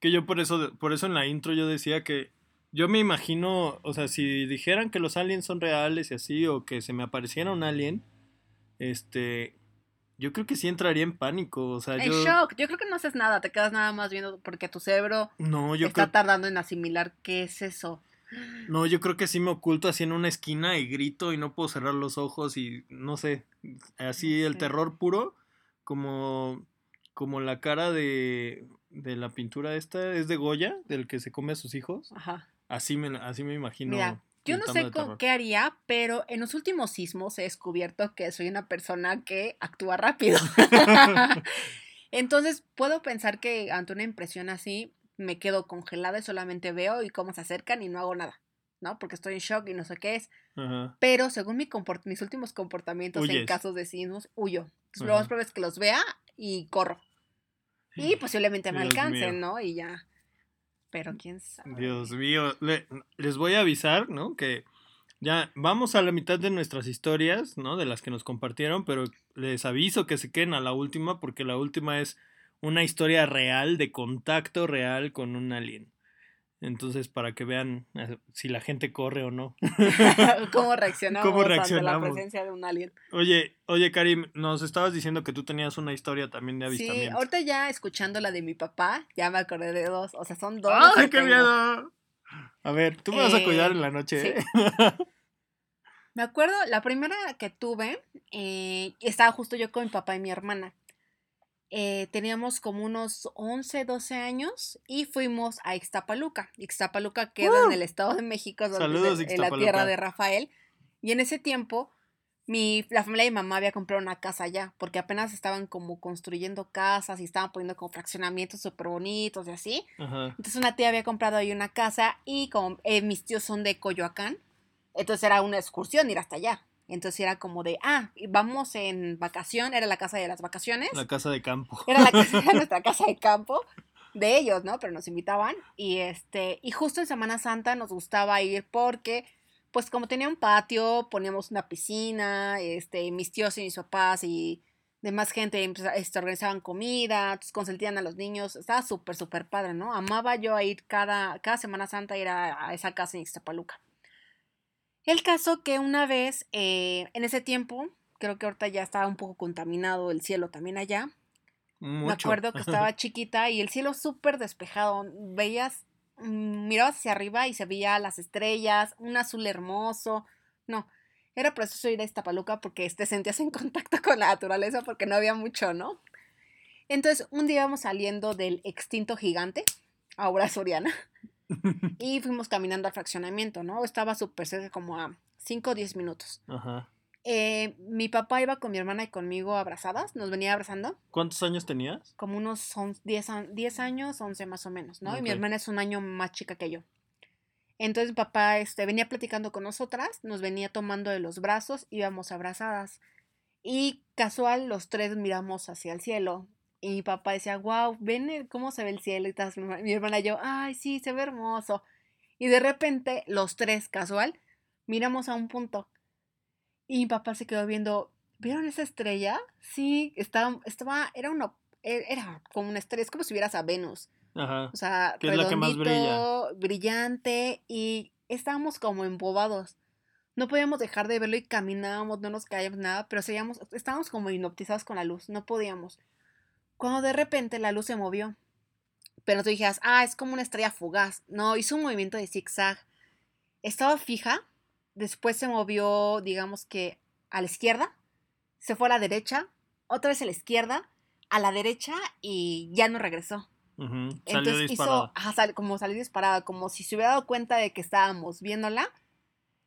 Que yo por eso, por eso en la intro yo decía que yo me imagino, o sea, si dijeran que los aliens son reales y así, o que se me apareciera un alien, este, yo creo que sí entraría en pánico, o sea, En yo... shock, yo creo que no haces nada, te quedas nada más viendo porque tu cerebro No, yo está creo, tardando en asimilar qué es eso. No, yo creo que sí me oculto así en una esquina y grito y no puedo cerrar los ojos y no sé, así el terror puro, como, como la cara de, de la pintura esta, es de Goya, del que se come a sus hijos, Ajá. así me, así me imagino. Mira, yo no sé con qué haría, pero en los últimos sismos he descubierto que soy una persona que actúa rápido. <laughs> Entonces, puedo pensar que ante una impresión así, me quedo congelada y solamente veo y cómo se acercan y no hago nada, ¿no? Porque estoy en shock y no sé qué es. Ajá. Pero según mi comport- mis últimos comportamientos en casos de sismos, huyo. Entonces, lo más probable es que los vea y corro. Y posiblemente me Dios alcancen, mío. ¿no? Y ya. Pero quién sabe. Dios mío, le- les voy a avisar, ¿no? Que ya vamos a la mitad de nuestras historias, ¿no? De las que nos compartieron, pero les aviso que se queden a la última porque la última es una historia real de contacto real con un alien. Entonces, para que vean eh, si la gente corre o no. <laughs> ¿Cómo reaccionamos, ¿Cómo ante la presencia de un alien? Oye, oye, Karim, nos estabas diciendo que tú tenías una historia también de Sí, avistamiento. ahorita ya escuchando la de mi papá, ya me acordé de dos. O sea, son dos. ¡Ay, qué tengo. miedo! A ver, tú me vas a Eh, cuidar en la noche, sí. ¿eh? <laughs> Me acuerdo, la primera que tuve, eh, estaba justo yo con mi papá y mi hermana. Eh, teníamos como unos 11, 12 años y fuimos a Ixtapaluca. Ixtapaluca queda en el Estado de México, donde Saludos, es en la tierra de Rafael. Y en ese tiempo, mi, la familia de mi mamá había comprado una casa allá, porque apenas estaban como construyendo casas y estaban poniendo como fraccionamientos súper bonitos y así. Ajá. Entonces una tía había comprado ahí una casa y como eh, mis tíos son de Coyoacán, entonces era una excursión ir hasta allá. Entonces era como de, ah, vamos en vacación, era la casa de las vacaciones. La casa de campo. Era, la casa, <laughs> era nuestra casa de campo de ellos, ¿no? Pero nos invitaban y este y justo en Semana Santa nos gustaba ir porque pues como tenía un patio, poníamos una piscina, este mis tíos y mis papás y demás gente pues, este, organizaban comida, consentían a los niños, estaba súper súper padre, ¿no? Amaba yo a ir cada cada Semana Santa ir a, a esa casa en Ixtapaluca. El caso que una vez, eh, en ese tiempo, creo que ahorita ya estaba un poco contaminado el cielo también allá, me Mucho. acuerdo que <laughs> estaba chiquita y el cielo súper despejado. Veías, mm, mirabas hacia arriba y se veía las estrellas, un azul hermoso. No, era precioso ir a Iztapaluca porque te sentías en contacto con la naturaleza porque no había mucho, ¿no? Entonces, un día íbamos saliendo del extinto gigante, ahora Soriana, <laughs> y fuimos caminando al fraccionamiento, ¿no? Estaba súper cerca, como a 5 o 10 minutos. Ajá. Eh, mi papá iba con mi hermana y conmigo abrazadas, nos venía abrazando ¿Cuántos años tenías? como unos on- 10, an- 10 años, 11 más o menos, ¿no? Y mi hermana es un año más chica que yo. Entonces mi papá este, venía platicando con nosotras, nos venía tomando de los brazos, íbamos abrazadas. Y casual, los tres miramos hacia el cielo. Y mi papá decía, wow, ven el- cómo se ve el cielo. Y tal. Mi herma- mi hermana y yo, ay, sí, se ve hermoso. Y de repente, los tres, casual, miramos a un punto. Y mi papá se quedó viendo, ¿vieron esa estrella? Sí, estaba, estaba, era una, e- era como una estrella, es como si vieras a Venus. Ajá. O sea, Que es la que más brilla. redondito, brillante, y estábamos como embobados. No podíamos dejar de verlo y caminábamos, no nos caíamos nada, pero seguíamos, estábamos como hipnotizados con la luz, no podíamos. Cuando de repente la luz se movió, pero tú dijeras, ah, es como una estrella fugaz. No, hizo un movimiento de zigzag. Estaba fija, después se movió, digamos que a la izquierda, se fue a la derecha, otra vez a la izquierda, a la derecha y ya no regresó. Salió Entonces disparada. hizo, ajá, sal- como salió disparada, como si se hubiera dado cuenta de que estábamos viéndola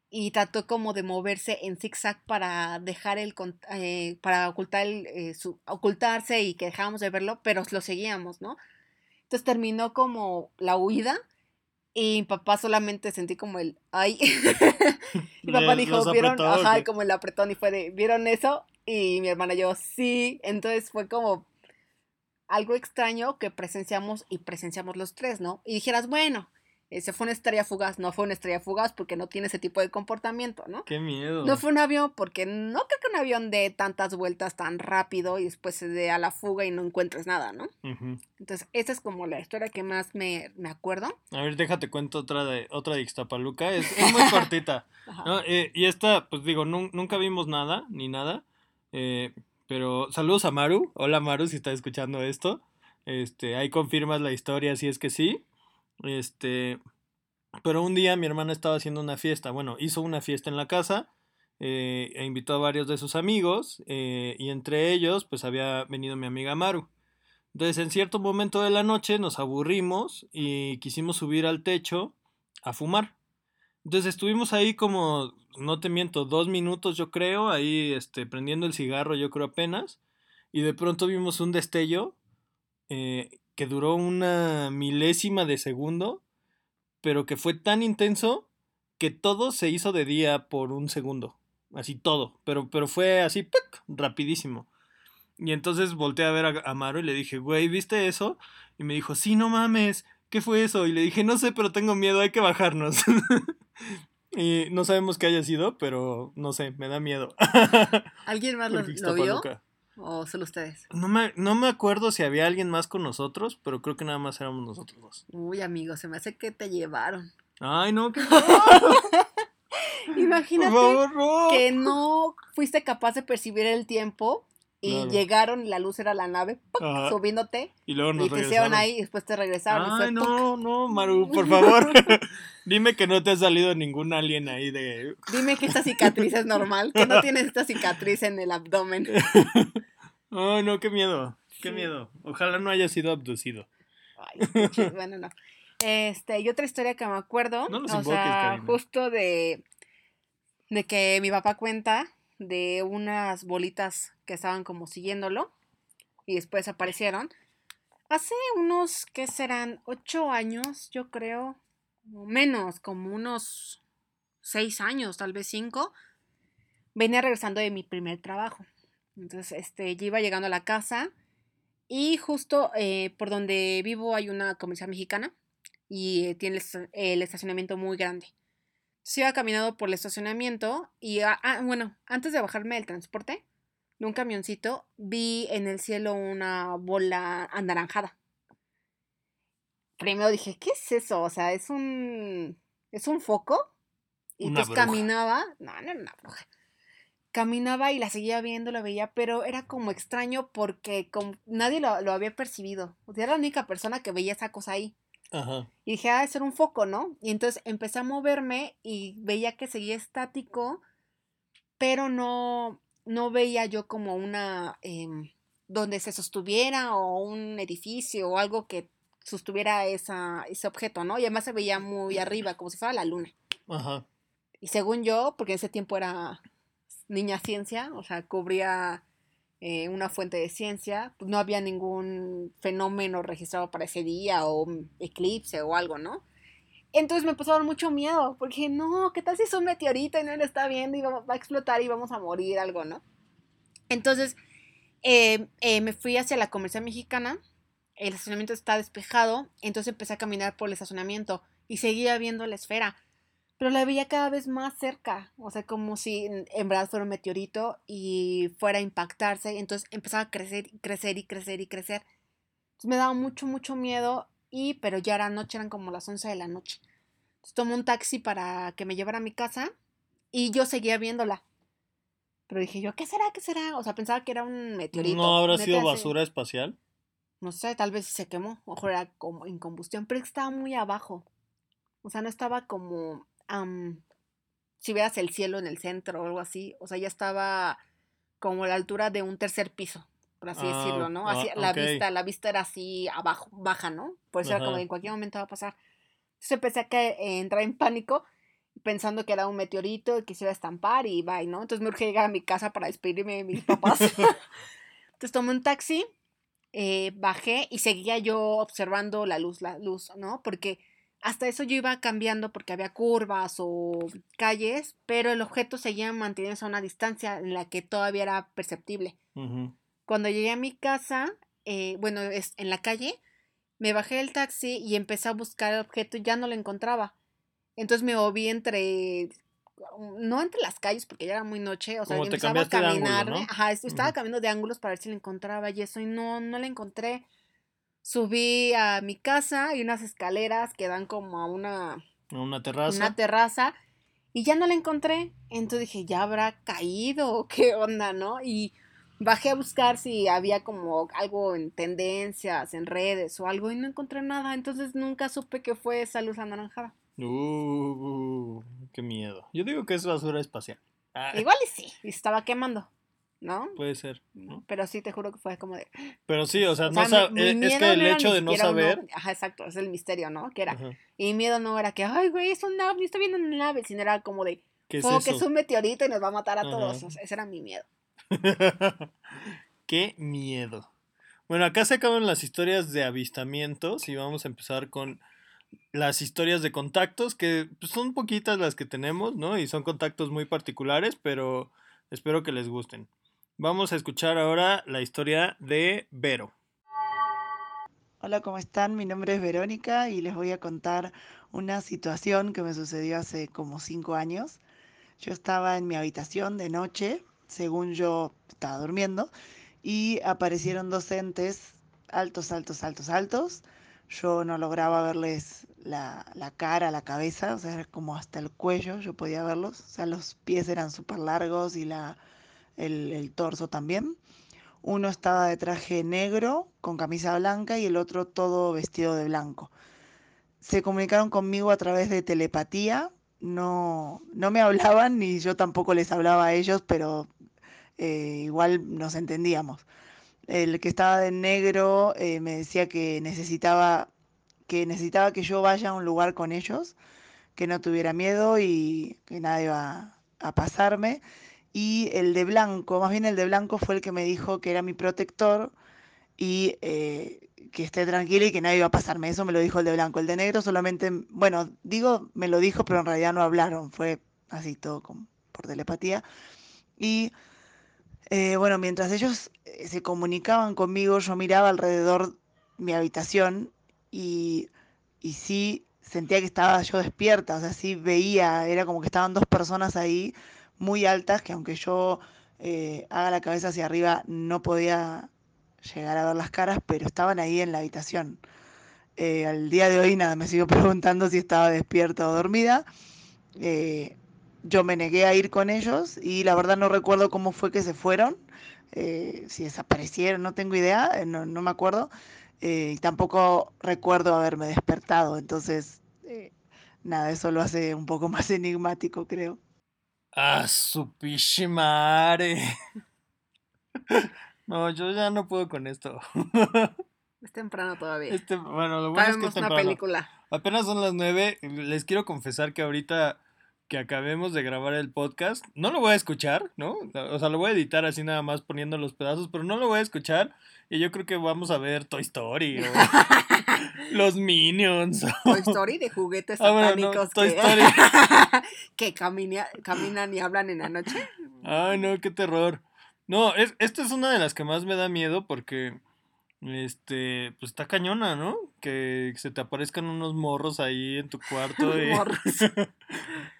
y trató como de moverse en zigzag para dejar el, eh, para ocultar el, eh, su, ocultarse y que dejábamos de verlo, pero lo seguíamos, ¿no? Entonces terminó como la huida y mi papá solamente sentí como el, ay, <laughs> mi papá dijo, ¿vieron? apretó, ¿o Ajá, como el apretón y fue de, ¿vieron eso? Y mi hermana y yo, sí. Entonces fue como algo extraño que presenciamos y presenciamos los tres, ¿no? Y dijeras, bueno, ese fue una estrella fugaz, no fue una estrella fugaz porque no tiene ese tipo de comportamiento, ¿no? Qué miedo. No fue un avión porque no creo que un avión dé tantas vueltas tan rápido y después se dé a la fuga y no encuentres nada, ¿no? Entonces, esa es como la historia que más me, me acuerdo. A ver, déjate cuento otra de otra de Ixtapaluca. Es, es muy <laughs> cortita. Eh, y esta, pues digo, nun- nunca vimos nada, ni nada. eh, pero saludos a Maru. Hola Maru, si estás escuchando esto. Este, ahí confirmas la historia si es que sí. Este, pero un día mi hermana estaba haciendo una fiesta. Bueno, hizo una fiesta en la casa. eh, e invitó a varios de sus amigos. eh, y entre ellos, pues había venido mi amiga Maru. Entonces, en cierto momento de la noche nos aburrimos y quisimos subir al techo a fumar. Entonces estuvimos ahí como, no te miento, dos minutos yo creo, ahí este, prendiendo el cigarro yo creo apenas. Y de pronto vimos un destello eh, que duró una milésima de segundo, pero que fue tan intenso que todo se hizo de día por un segundo. Así todo, pero, pero fue así, ¡puc! rapidísimo. Y entonces volteé a ver a, a Maro y le dije, güey, ¿viste eso? Y me dijo, sí, no mames, ¿qué fue eso? Y le dije, no sé, pero tengo miedo, hay que bajarnos. <laughs> y no sabemos qué haya sido, pero no sé, me da miedo. ¿Alguien más <laughs> lo, vio? ¿O solo ustedes? No me, no me acuerdo si había alguien más con nosotros, pero creo que nada más éramos nosotros dos. Uy, amigo, se me hace que te llevaron. Ay, no, qué <laughs> Imagínate Por favor, no. que no fuiste capaz de percibir el tiempo y Claro. llegaron y la luz era la nave subiéndote Y luego nos y te hicieron ahí y después te regresaron. y Ay, no, no, Maru, por <laughs> favor. <laughs> Dime que no te ha salido ningún alien ahí de. <laughs> Dime que esta cicatriz es normal, que no tienes esta cicatriz en el abdomen. Ay, no, qué miedo. Qué Sí. miedo. Ojalá no haya sido abducido. Ay, bueno, no. Este, y otra historia que me acuerdo, No o invoques, sea, Karina. justo de, de que mi papá cuenta de unas bolitas que estaban como siguiéndolo y después aparecieron. Hace unos, ¿qué serán? Ocho años, yo creo, menos, como unos seis años, tal vez cinco, venía regresando de mi primer trabajo. Entonces, este, iba llegando a la casa y justo eh, por donde vivo hay una comercial mexicana y eh, tiene el, esta- el estacionamiento muy grande. Entonces iba caminando por el estacionamiento y, ah, ah, bueno, antes de bajarme del transporte, de un camioncito, vi en el cielo una bola anaranjada. Primero dije, ¿qué es eso? O sea, es un, es un foco. Y Una pues bruja. caminaba, no, no era una bruja. Caminaba y la seguía viendo, la veía, pero era como extraño porque como nadie lo, lo había percibido. O sea, era la única persona que veía esa cosa ahí. Ajá. Y dije, ah, es un foco, ¿no? Y entonces empecé a moverme y veía que seguía estático, pero no, no veía yo como una, em, donde se sostuviera o un edificio o algo que sostuviera esa, ese objeto, ¿no? Y además se veía muy arriba, como si fuera la luna. Ajá. Y según yo, porque en ese tiempo era niña ciencia, o sea, cubría eh, una fuente de ciencia, pues no había ningún fenómeno registrado para ese día o eclipse o algo, ¿no? Entonces me dar mucho miedo, porque no, ¿qué tal si es un meteorito y no lo está viendo y va, a explotar y vamos a morir, algo, ¿no? Entonces eh, eh, me fui hacia la comercial mexicana, el estacionamiento está despejado, entonces empecé a caminar por el estacionamiento y seguía viendo la esfera pero la veía cada vez más cerca, o sea, como si en verdad fuera un meteorito y fuera a impactarse, entonces empezaba a crecer y crecer y crecer y crecer. Entonces me daba mucho, mucho miedo, y pero ya era noche, eran como las 11 de la noche. Entonces tomé un taxi para que me llevara a mi casa y yo seguía viéndola. Pero dije yo, ¿qué será? ¿Qué será? O sea, pensaba que era un meteorito. ¿No habrá sido basura espacial? No sé, tal vez se quemó, o mejor era como en combustión, pero estaba muy abajo. O sea, no estaba como, am, si vieras el cielo en el centro o algo así, o sea, ya estaba como a la altura de un tercer piso, por así Ah, decirlo, ¿no? ah, Así, la ok. vista, la vista era así abajo, baja, ¿no? Por eso era como Ajá. de en cualquier momento va a pasar. Entonces empecé a caer- eh, entrar en pánico pensando que era un meteorito y que se iba a estampar y bye, ¿no? Entonces me urgí llegar a mi casa para despedirme de mis papás. <laughs> Entonces tomé un taxi, eh, bajé y seguía yo observando la luz, la luz, ¿no? Porque hasta eso yo iba cambiando porque había curvas o calles, pero el objeto seguía manteniéndose a una distancia en la que todavía era perceptible. Ujú. Cuando llegué a mi casa, eh, bueno, es en la calle, me bajé del taxi y empecé a buscar el objeto y ya no lo encontraba. Entonces me moví entre, no entre las calles porque ya era muy noche, o sea, yo empezaba a ángulo, caminar, ¿no? ajá, es- estaba Ujú. caminando de ángulos para ver si lo encontraba y eso y no, no lo encontré. Subí a mi casa y unas escaleras que dan como a una, A una terraza. una terraza y ya no la encontré. Entonces dije, ¿ya habrá caído o qué onda, no? Y bajé a buscar si había como algo en tendencias, en redes o algo y no encontré nada. Entonces nunca supe que fue esa luz anaranjada. Uh, qué miedo. Yo digo que es basura espacial. Ah, Igual y sí, y estaba quemando, ¿no? Puede ser. ¿no? Pero sí te juro que fue como de... Pero sí, o sea, o no sea, sab- mi- mi eh, es que el no hecho de no un saber. Ajá, exacto, es el misterio, ¿no? Que era. Ajá. Y mi miedo no era que, ay, güey, es un ovni, estoy viendo una nave, sino era como de, ¿Qué es "Oh, que es eso? un meteorito y nos va a matar a Ajá. todos. O sea, ese era mi miedo. <laughs> Qué miedo. Bueno, acá se acaban las historias de avistamientos y vamos a empezar con las historias de contactos, que pues, son poquitas las que tenemos, ¿no? Y son contactos muy particulares, pero espero que les gusten. Vamos a escuchar ahora la historia de Vero. Hola, ¿cómo están? Mi nombre es Verónica y les voy a contar una situación que me sucedió hace como cinco años. Yo estaba en mi habitación de noche, según yo estaba durmiendo, y aparecieron docentes altos, altos, altos, altos. Yo no lograba verles la, cara, la cabeza, o sea, como hasta el cuello yo podía verlos. O sea, los pies eran súper largos y la, el, el torso también. Uno estaba de traje negro con camisa blanca y el otro todo vestido de blanco. Se comunicaron conmigo a través de telepatía. No, no me <laughs> hablaban ni yo tampoco les hablaba a ellos, pero eh, igual nos entendíamos. El que estaba de negro eh, me decía que necesitaba, que necesitaba que yo vaya a un lugar con ellos, que no tuviera miedo y que nada iba a pasarme y el de blanco, más bien el de blanco fue el que me dijo que era mi protector y eh, que esté tranquila y que nadie iba a pasarme. Eso me lo dijo el de blanco. El de negro solamente, bueno, digo, me lo dijo, pero en realidad no hablaron, fue así todo por telepatía. Y eh, bueno, mientras ellos eh, se comunicaban conmigo, yo miraba alrededor mi habitación y, sí sentía que estaba yo despierta, o sea, sí veía, era como que estaban dos personas ahí muy altas que aunque yo eh, haga la cabeza hacia arriba no podía llegar a ver las caras, pero estaban ahí en la habitación. Al día de hoy nada, me sigo <laughs> preguntando si estaba despierta o dormida. Yo me negué a ir con ellos y la verdad no recuerdo cómo fue que se fueron, si desaparecieron, no tengo idea, no, no me acuerdo. y tampoco recuerdo haberme despertado, entonces nada, eso lo hace un poco <laughs> más enigmático, creo. Ah, su pichimare. <laughs> No, yo ya no puedo con esto. Es temprano todavía. Este, bueno, lo bueno es que es temprano. una película. Apenas son las nueve. Les quiero confesar que ahorita que acabemos de grabar el podcast, no lo voy a escuchar, ¿no? O sea, lo voy a editar así nada más poniendo los pedazos, pero no lo voy a escuchar. Y yo creo que vamos a ver Toy Story o <laughs> los Minions. Toy Story de juguetes <laughs> ah, satánicos que, <laughs> que caminan y hablan en la noche. Ay, no, qué terror. No, es, esta es una de las que más me da miedo porque, este, pues está cañona, ¿no? Que se te aparezcan unos morros ahí en tu <laughs> cuarto y,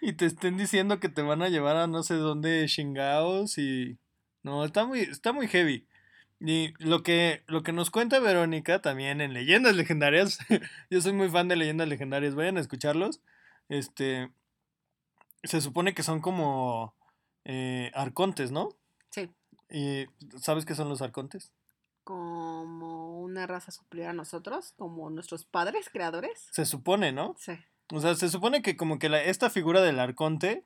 <laughs> y te estén diciendo que te van a llevar a no sé dónde chingados y... No, está muy, está muy heavy. Y lo que, lo que nos cuenta Verónica también en Leyendas Legendarias, <laughs> yo soy muy fan de Leyendas Legendarias, vayan a escucharlos. Este, se supone que son como eh, arcontes, ¿no? Sí. ¿Y sabes qué son los arcontes? Como una raza superior a nosotros, como nuestros padres creadores. Se supone, ¿no? Sí. O sea, se supone que como que la, esta figura del arconte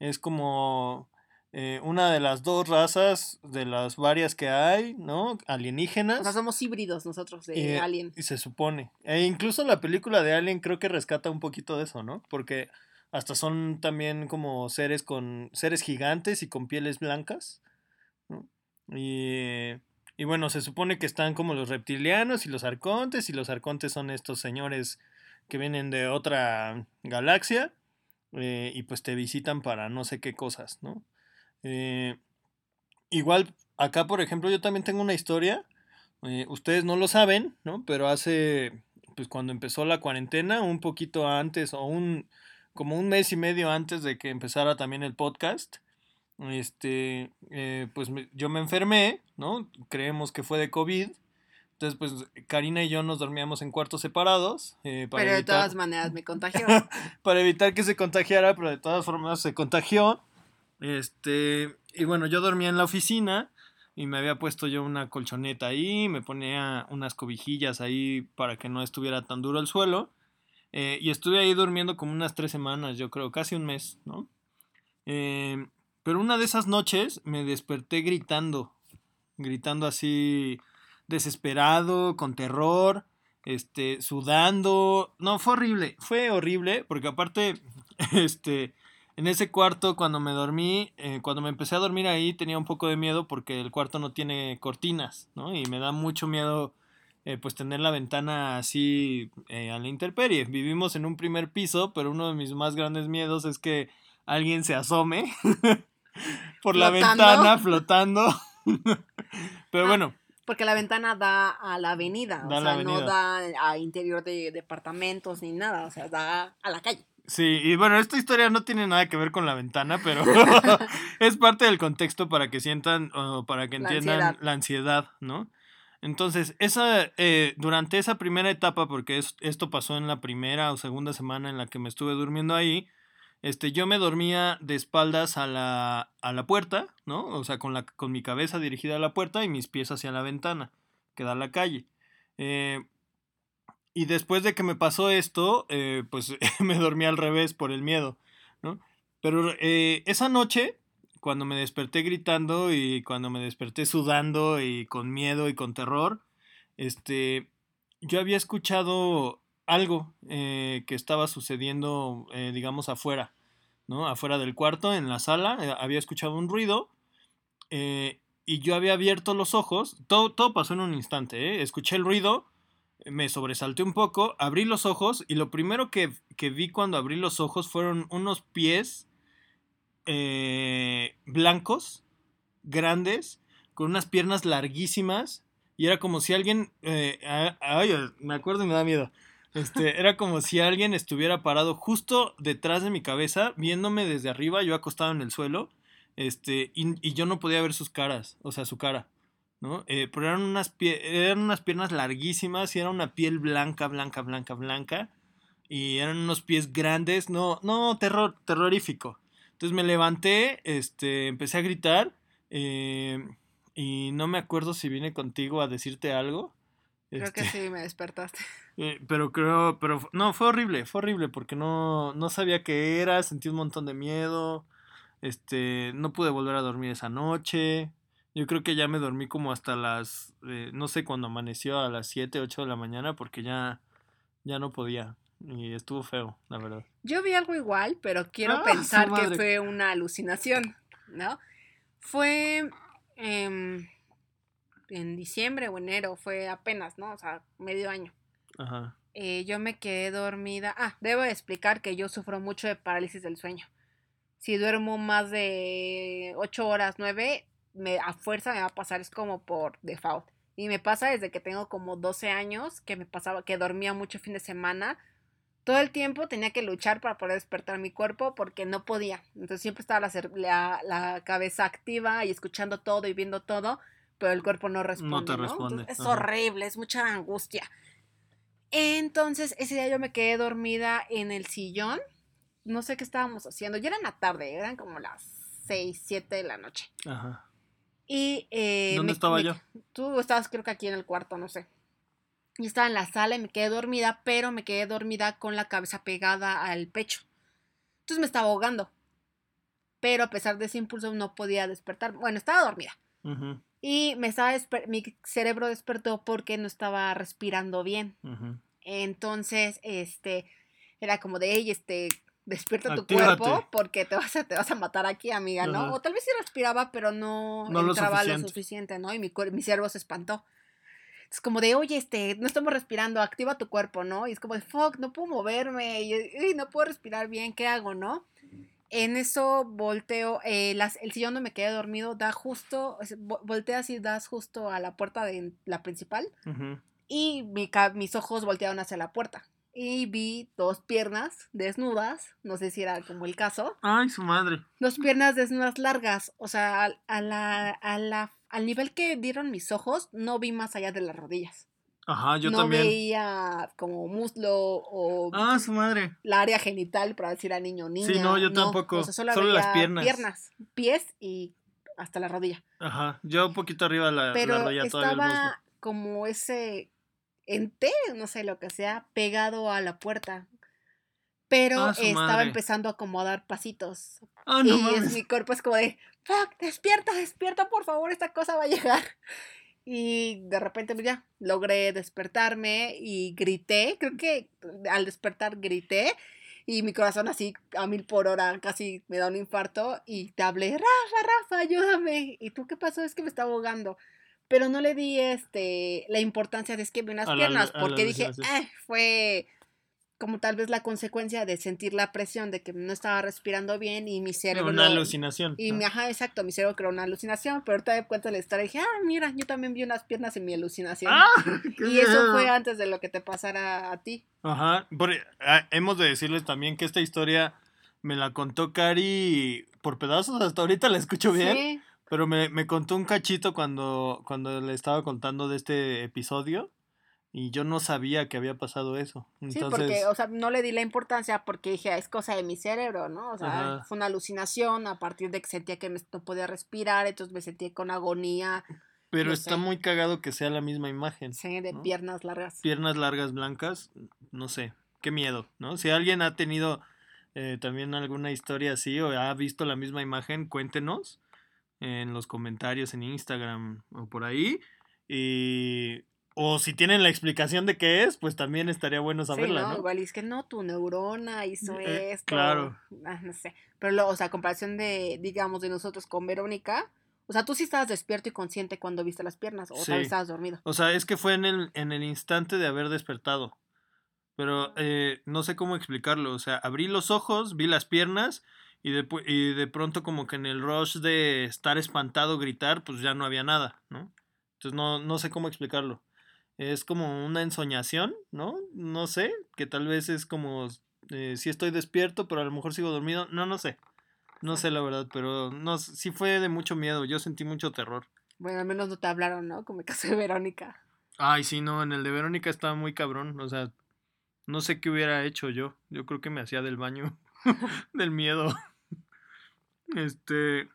es como eh, una de las dos razas de las varias que hay, ¿no? Alienígenas. O sea, somos híbridos nosotros de eh, Alien. Y se supone. E incluso la película de Alien creo que rescata un poquito de eso, ¿no? Porque hasta son también como seres con seres gigantes y con pieles blancas. ¿no? Y, y bueno, se supone que están como los reptilianos y los arcontes, y los arcontes son estos señores que vienen de otra galaxia eh, y pues te visitan para no sé qué cosas, ¿no? Eh, igual, acá por ejemplo, yo también tengo una historia. Eh, ustedes no lo saben, ¿no? Pero hace, pues cuando empezó la cuarentena, un poquito antes o un, como un mes y medio antes de que empezara también el podcast, este, eh, pues yo me enfermé, ¿no? Creemos que fue de COVID. Entonces, pues Karina y yo nos dormíamos en cuartos separados. pero de todas maneras me contagió. <laughs> para evitar que se contagiara, pero de todas formas se contagió. Este, y bueno, yo dormía en la oficina y me había puesto yo una colchoneta ahí, me ponía unas cobijillas ahí para que no estuviera tan duro el suelo. Eh, y estuve ahí durmiendo como unas tres semanas, yo creo, casi un mes, ¿no? Eh, pero una de esas noches me desperté gritando, gritando así desesperado, con terror, este, sudando. No, fue horrible, fue horrible, porque aparte, <laughs> este, en ese cuarto cuando me dormí, eh, cuando me empecé a dormir ahí tenía un poco de miedo porque el cuarto no tiene cortinas, ¿no? Y me da mucho miedo eh, pues tener la ventana así eh, a la intemperie. Vivimos en un primer piso, pero uno de mis más grandes miedos es que alguien se asome <laughs> por la Flotando. ventana flotando. <laughs> pero Ah, bueno, Porque la ventana da a la avenida, Da o la sea, no da a interior de departamentos ni nada, o sea, da a la calle. Sí, y bueno, esta historia no tiene nada que ver con la ventana, pero <laughs> <laughs> es parte del contexto para que sientan o para que La entiendan ansiedad. la ansiedad, ¿no? Entonces, esa, eh, durante esa primera etapa, porque es- esto pasó en la primera o segunda semana en la que me estuve durmiendo ahí, este, yo me dormía de espaldas a la, a la puerta, ¿no? O sea, con, la, con mi cabeza dirigida a la puerta y mis pies hacia la ventana, que da a la calle. Eh, y después de que me pasó esto, eh, pues <laughs> me dormí al revés por el miedo, ¿no? Pero eh, esa noche, cuando me desperté gritando y cuando me desperté sudando y con miedo y con terror, este, yo había escuchado algo eh, que estaba sucediendo, eh, digamos, afuera, ¿no? Afuera del cuarto, en la sala, eh, había escuchado un ruido y yo había abierto los ojos, todo, todo pasó en un instante. Escuché el ruido, me sobresalté un poco, abrí los ojos y lo primero que, que vi cuando abrí los ojos fueron unos pies blancos, grandes, con unas piernas larguísimas y era como si alguien, ay, me acuerdo y me da miedo, este, era como si alguien estuviera parado justo detrás de mi cabeza, viéndome desde arriba, yo acostado en el suelo, este, y, yo no podía ver sus caras, o sea, su cara. ¿no? Eh, pero eran unas, pie- eran unas piernas larguísimas y era una piel blanca, blanca, blanca, blanca. Y eran unos pies grandes, no, no, terror, terrorífico. Entonces me levanté, este, empecé a gritar eh, y no me acuerdo si vine contigo a decirte algo. Creo que este, sí, me despertaste. <laughs> eh, pero creo, pero no, fue horrible, fue horrible porque no, no sabía qué era, sentí un montón de miedo, este, no pude volver a dormir esa noche. Yo creo que ya me dormí como hasta las, eh, no sé, cuando amaneció a las 7, 8 de la mañana porque ya, ya no podía y estuvo feo, la verdad. Yo vi algo igual, pero quiero Ah, pensar que fue una alucinación, ¿no? Fue em, en diciembre o enero, fue apenas, ¿no? O sea, medio año. Ajá. Eh, yo me quedé dormida. Ah, debo explicar que yo sufro mucho de parálisis del sueño. Si duermo más de 8 horas, 9, me, a fuerza me va a pasar, es como por default. Y me pasa desde que tengo como 12 años, que me pasaba, que dormía mucho fin de semana. Todo el tiempo tenía que luchar para poder despertar mi cuerpo porque no podía. Entonces siempre estaba la, la cabeza activa y escuchando todo y viendo todo, pero el cuerpo no responde. te responde, Entonces, es horrible, es mucha angustia. Entonces, ese día yo me quedé dormida en el sillón. No sé qué estábamos haciendo. Ya era en la tarde, eran como las 6, 7 de la noche. Ajá. Y eh, ¿Dónde me- estaba me- yo? Tú estabas creo que aquí en el cuarto, no sé. Y estaba en la sala y me quedé dormida, pero me quedé dormida con la cabeza pegada al pecho. Entonces me estaba ahogando. Pero a pesar de ese impulso no podía despertar. Bueno, estaba dormida. Ujú, Y me estaba mi cerebro despertó porque no estaba respirando bien. ujú. Entonces, este, era como de, hey, este, despierta tu Actívate. cuerpo porque te vas a, te vas a matar aquí, amiga, ¿no? Ajá. O tal vez sí respiraba, pero no, No lo entraba lo suficiente. suficiente, ¿no? Y mi, mi cerebro se espantó. Es como de, oye, este, no estamos respirando, activa tu cuerpo, ¿no? Y es como de, fuck, no puedo moverme, y, y no puedo respirar bien, ¿qué hago, no? En eso volteo, eh, las- el sillón donde me quedé dormido da justo, volteas y das justo a la puerta de la principal y mi mis ojos voltearon hacia la puerta y vi dos piernas desnudas, no sé si era como el caso, Ay, su madre. dos piernas desnudas largas, o sea, al- a la, a la, al nivel que dieron mis ojos, no vi más allá de las rodillas. Ajá, yo no también. veía como muslo o Ah, su madre. la área genital para decir a niño o niña. Sí, no, yo tampoco. o sea, solo, Solo las piernas. piernas, pies y hasta la rodilla. Ajá, yo un poquito arriba de la, la pero rodilla todavía el muslo. estaba como ese ente, no sé lo que sea, pegado a la puerta. Pero Ah, estaba madre. empezando a como a dar pasitos. Ah, no y es- mi cuerpo es como de, fuck, despierta, despierta, por favor, esta cosa va a llegar. Y de repente pues ya logré despertarme y grité, creo que al despertar grité y mi corazón así a mil por hora, casi me da un infarto y te hablé, Rafa, Rafa, ayúdame. ¿Y tú qué pasó? Es que me está ahogando. Pero no le di este la importancia de es que vi unas A piernas, la porque dije, eh, fue como tal vez la consecuencia de sentir la presión de que no estaba respirando bien y mi cerebro... Una alucinación. y mi, ajá, exacto, mi cerebro creó una alucinación, pero ahorita de cuenta la historia y dije, ah, mira, yo también vi unas piernas en mi alucinación. ¡Ah! <laughs> ¡Qué y eso fue antes de lo que te pasara a ti. Ajá, por- ah, hemos de decirles también que esta historia me la contó Cari por pedazos, hasta ahorita la escucho bien, Sí, pero me, me contó un cachito cuando, cuando le estaba contando de este episodio y yo no sabía que había pasado eso. sí, Entonces, porque, o sea, no le di la importancia porque dije, "Ah, es cosa de mi cerebro, ¿no? O sea, Ajá. fue una alucinación a partir de que sentía que no podía respirar, entonces me sentí con agonía, pero no está sé. muy cagado que sea la misma imagen. sí, de ¿no? piernas largas. Piernas largas blancas, no sé, qué miedo, ¿no? Si alguien ha tenido eh, también alguna historia así o ha visto la misma imagen, cuéntenos en los comentarios en Instagram o por ahí. Y, o si tienen la explicación de qué es, pues también estaría bueno Sí, saberla, ¿no? ¿no? Igual y es que no, tu neurona hizo Eh, esto. claro. ah, no sé. Pero, lo, o sea, a comparación de, digamos, de nosotros con Verónica, o sea, tú sí estabas despierto y consciente cuando viste las piernas, o tal Sí. vez estabas dormido. O sea, es que fue en el, en el instante de haber despertado. Pero eh, no sé cómo explicarlo. O sea, abrí los ojos, vi las piernas y de, y de pronto como que en el rush de estar espantado, gritar, pues ya no había nada, ¿no? Entonces no, no sé cómo explicarlo. Es como una ensoñación, ¿no? No sé, que tal vez es como eh, si estoy despierto, pero a lo mejor sigo dormido. No, no sé. No sé la verdad, pero no, sí fue de mucho miedo. Yo sentí mucho terror. Bueno, al menos no te hablaron, ¿no? Como el caso de Verónica. Ay, sí, no, en el de Verónica estaba muy cabrón. O sea, no sé qué hubiera hecho yo. Yo creo que me hacía del baño. <laughs> <laughs> del miedo. Este.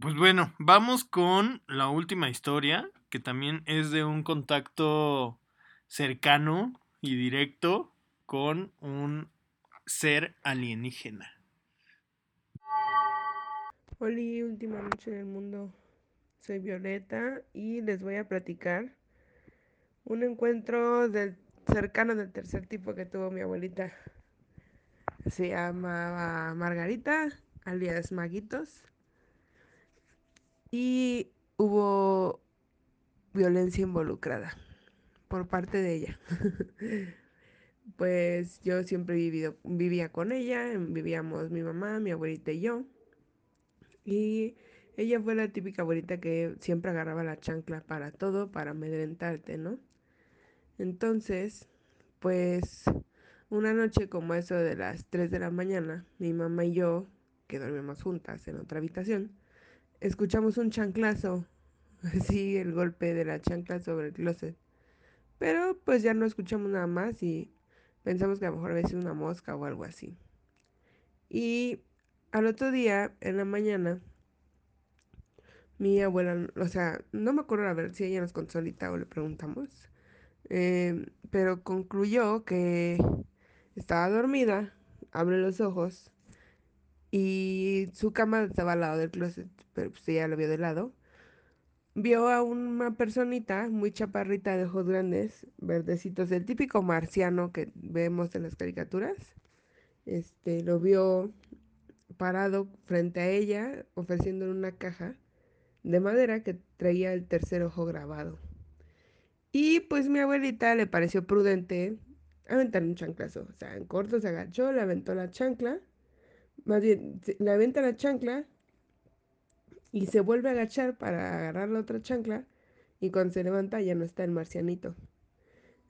Pues bueno, vamos con la última historia, que también es de un contacto cercano y directo con un ser alienígena. Hola, última noche del mundo. Soy Violeta y les voy a platicar un encuentro del cercano del tercer tipo que tuvo mi abuelita. Se llamaba Margarita, alias Maguitos. Y hubo violencia involucrada por parte de ella. <laughs> Pues yo siempre vivido, vivía con ella, vivíamos mi mamá, mi abuelita y yo. Y ella fue la típica abuelita que siempre agarraba la chancla para todo, para amedrentarte, ¿no? Entonces, pues una noche como eso de las 3 de la mañana, mi mamá y yo, que dormimos juntas en otra habitación, escuchamos un chanclazo, <laughs> así el golpe de la chancla sobre el closet. Pero pues ya no escuchamos nada más y pensamos que a lo mejor había sido una mosca o algo así. Y al otro día, en la mañana, mi abuela, o sea, no me acuerdo a ver si ella nos contó o le preguntamos, eh, pero concluyó que estaba dormida, abre los ojos y su cama estaba al lado del closet, pero pues ella lo vio de lado. Vio a una personita muy chaparrita de ojos grandes, verdecitos, el típico marciano que vemos en las caricaturas. Este, lo vio parado frente a ella, ofreciéndole una caja de madera que traía el tercer ojo grabado. Y pues mi abuelita le pareció prudente aventar un chanclazo. O sea, en corto se agachó, le aventó la chancla. Más bien, le aventa la chancla y se vuelve a agachar para agarrar la otra chancla. Y cuando se levanta ya no está el marcianito.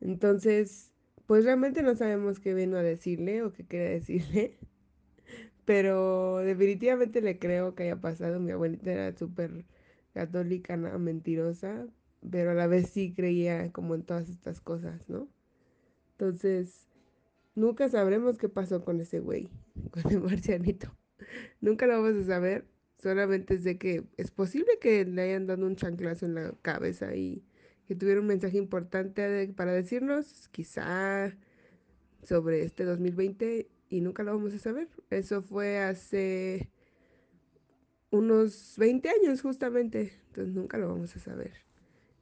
Entonces, pues realmente no sabemos qué vino a decirle o qué quería decirle. <laughs> Pero definitivamente le creo que haya pasado. Mi abuelita era súper católica, mentirosa, pero a la vez sí creía como en todas estas cosas, ¿no? Entonces, nunca sabremos qué pasó con ese güey, <laughs> con el marcianito. Nunca lo vamos a saber. Solamente sé que es posible que le hayan dado un chanclazo en la cabeza y que tuviera un mensaje importante de- para decirnos, quizá sobre este 2020 y nunca lo vamos a saber. Eso fue hace unos 20 años justamente, entonces nunca lo vamos a saber.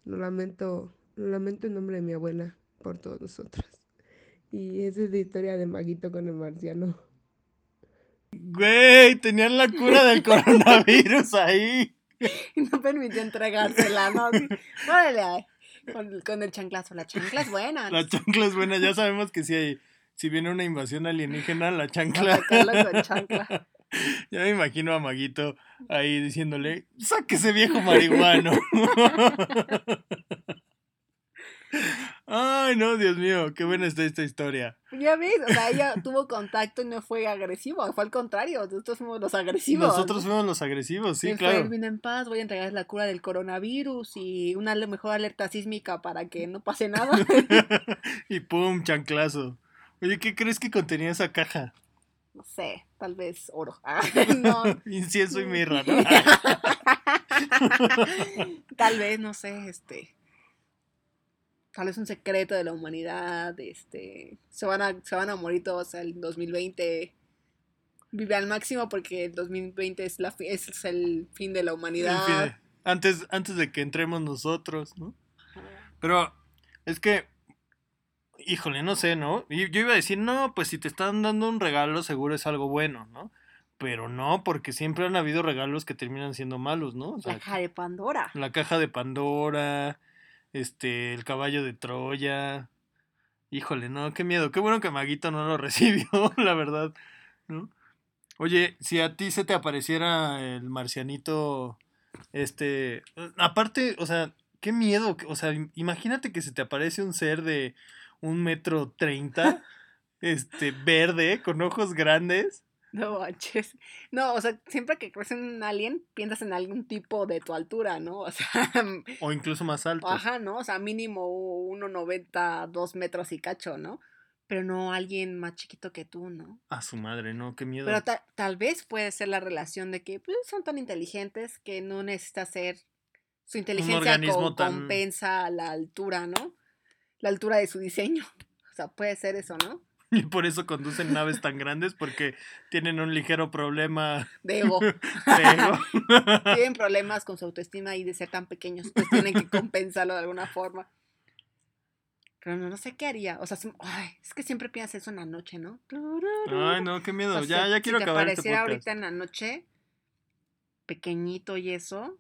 Lo lamento, lo lamento en nombre de mi abuela por todos nosotros. Y esa es la historia de Maguito con el marciano. Güey, tenían la cura del coronavirus ahí. <laughs> Y no permitió entregársela, ¿no? Órale, con, con el chanclazo. La chancla es buena. La chancla es buena, ya sabemos que si hay, si viene una invasión alienígena, la chancla. Con chancla. <laughs> Ya me imagino a Maguito ahí diciéndole, saque ese viejo marihuano. <laughs> Ay, no, Dios mío, qué buena está esta historia. Ya ves, o sea, ella tuvo contacto y no fue agresivo, fue al contrario, nosotros fuimos los agresivos. Nosotros fuimos los agresivos, sí, fue, claro. "Vine en paz, voy a entregar la cura del coronavirus y una mejor alerta sísmica para que no pase nada. <laughs> <laughs> y pum, chanclazo. Oye, ¿qué crees que contenía esa caja? no sé, tal vez oro. <laughs> Ah, no, Incienso y mirra, ¿no? tal vez, no sé, este. Tal vez un secreto de la humanidad, este. Se van a, se van a morir todos el 2020. Vive al máximo porque el 2020 es, la, es el fin de la humanidad. Antes, antes de que entremos nosotros, ¿no? Pero es que, híjole, no sé, ¿no? Yo iba a decir, no, pues si te están dando un regalo, seguro es algo bueno, ¿no? Pero no, porque siempre han habido regalos que terminan siendo malos, ¿no? O sea, La caja de Pandora. la caja de Pandora, este, el caballo de Troya. Híjole, no, qué miedo. Qué bueno que Maguito no lo <laughs> recibió, la verdad, ¿no? Oye, si a ti se te apareciera el marcianito, este, aparte, o sea, qué miedo, o sea, im- imagínate que se te aparece un ser de un metro treinta, <laughs> este, verde, con ojos grandes. No manches. No, o sea, siempre que crees en un alien, piensas en algún tipo de tu altura, ¿no? O sea, <laughs> O incluso más alto. ajá, ¿no? O sea, mínimo 1,90, 2 metros y cacho, ¿no? Pero no alguien más chiquito que tú, ¿no? A su madre, ¿no? Qué miedo. Pero ta- tal vez puede ser la relación de que pues, son tan inteligentes que no necesita ser. Su inteligencia co- tan- compensa la altura, ¿no? La altura de su diseño. <laughs> O sea, puede ser eso, ¿no? Y por eso conducen naves tan grandes porque tienen un ligero problema De <laughs> ego. de ego. <laughs> tienen problemas con su autoestima y de ser tan pequeños, pues tienen que compensarlo de alguna forma. Pero no, no sé qué haría. O sea, si- ay, es que siempre piensas eso en la noche, ¿no? Ay, no, qué miedo. O ya, sea, ya si quiero te acabar este apareciera podcast. ahorita en la noche, pequeñito y eso.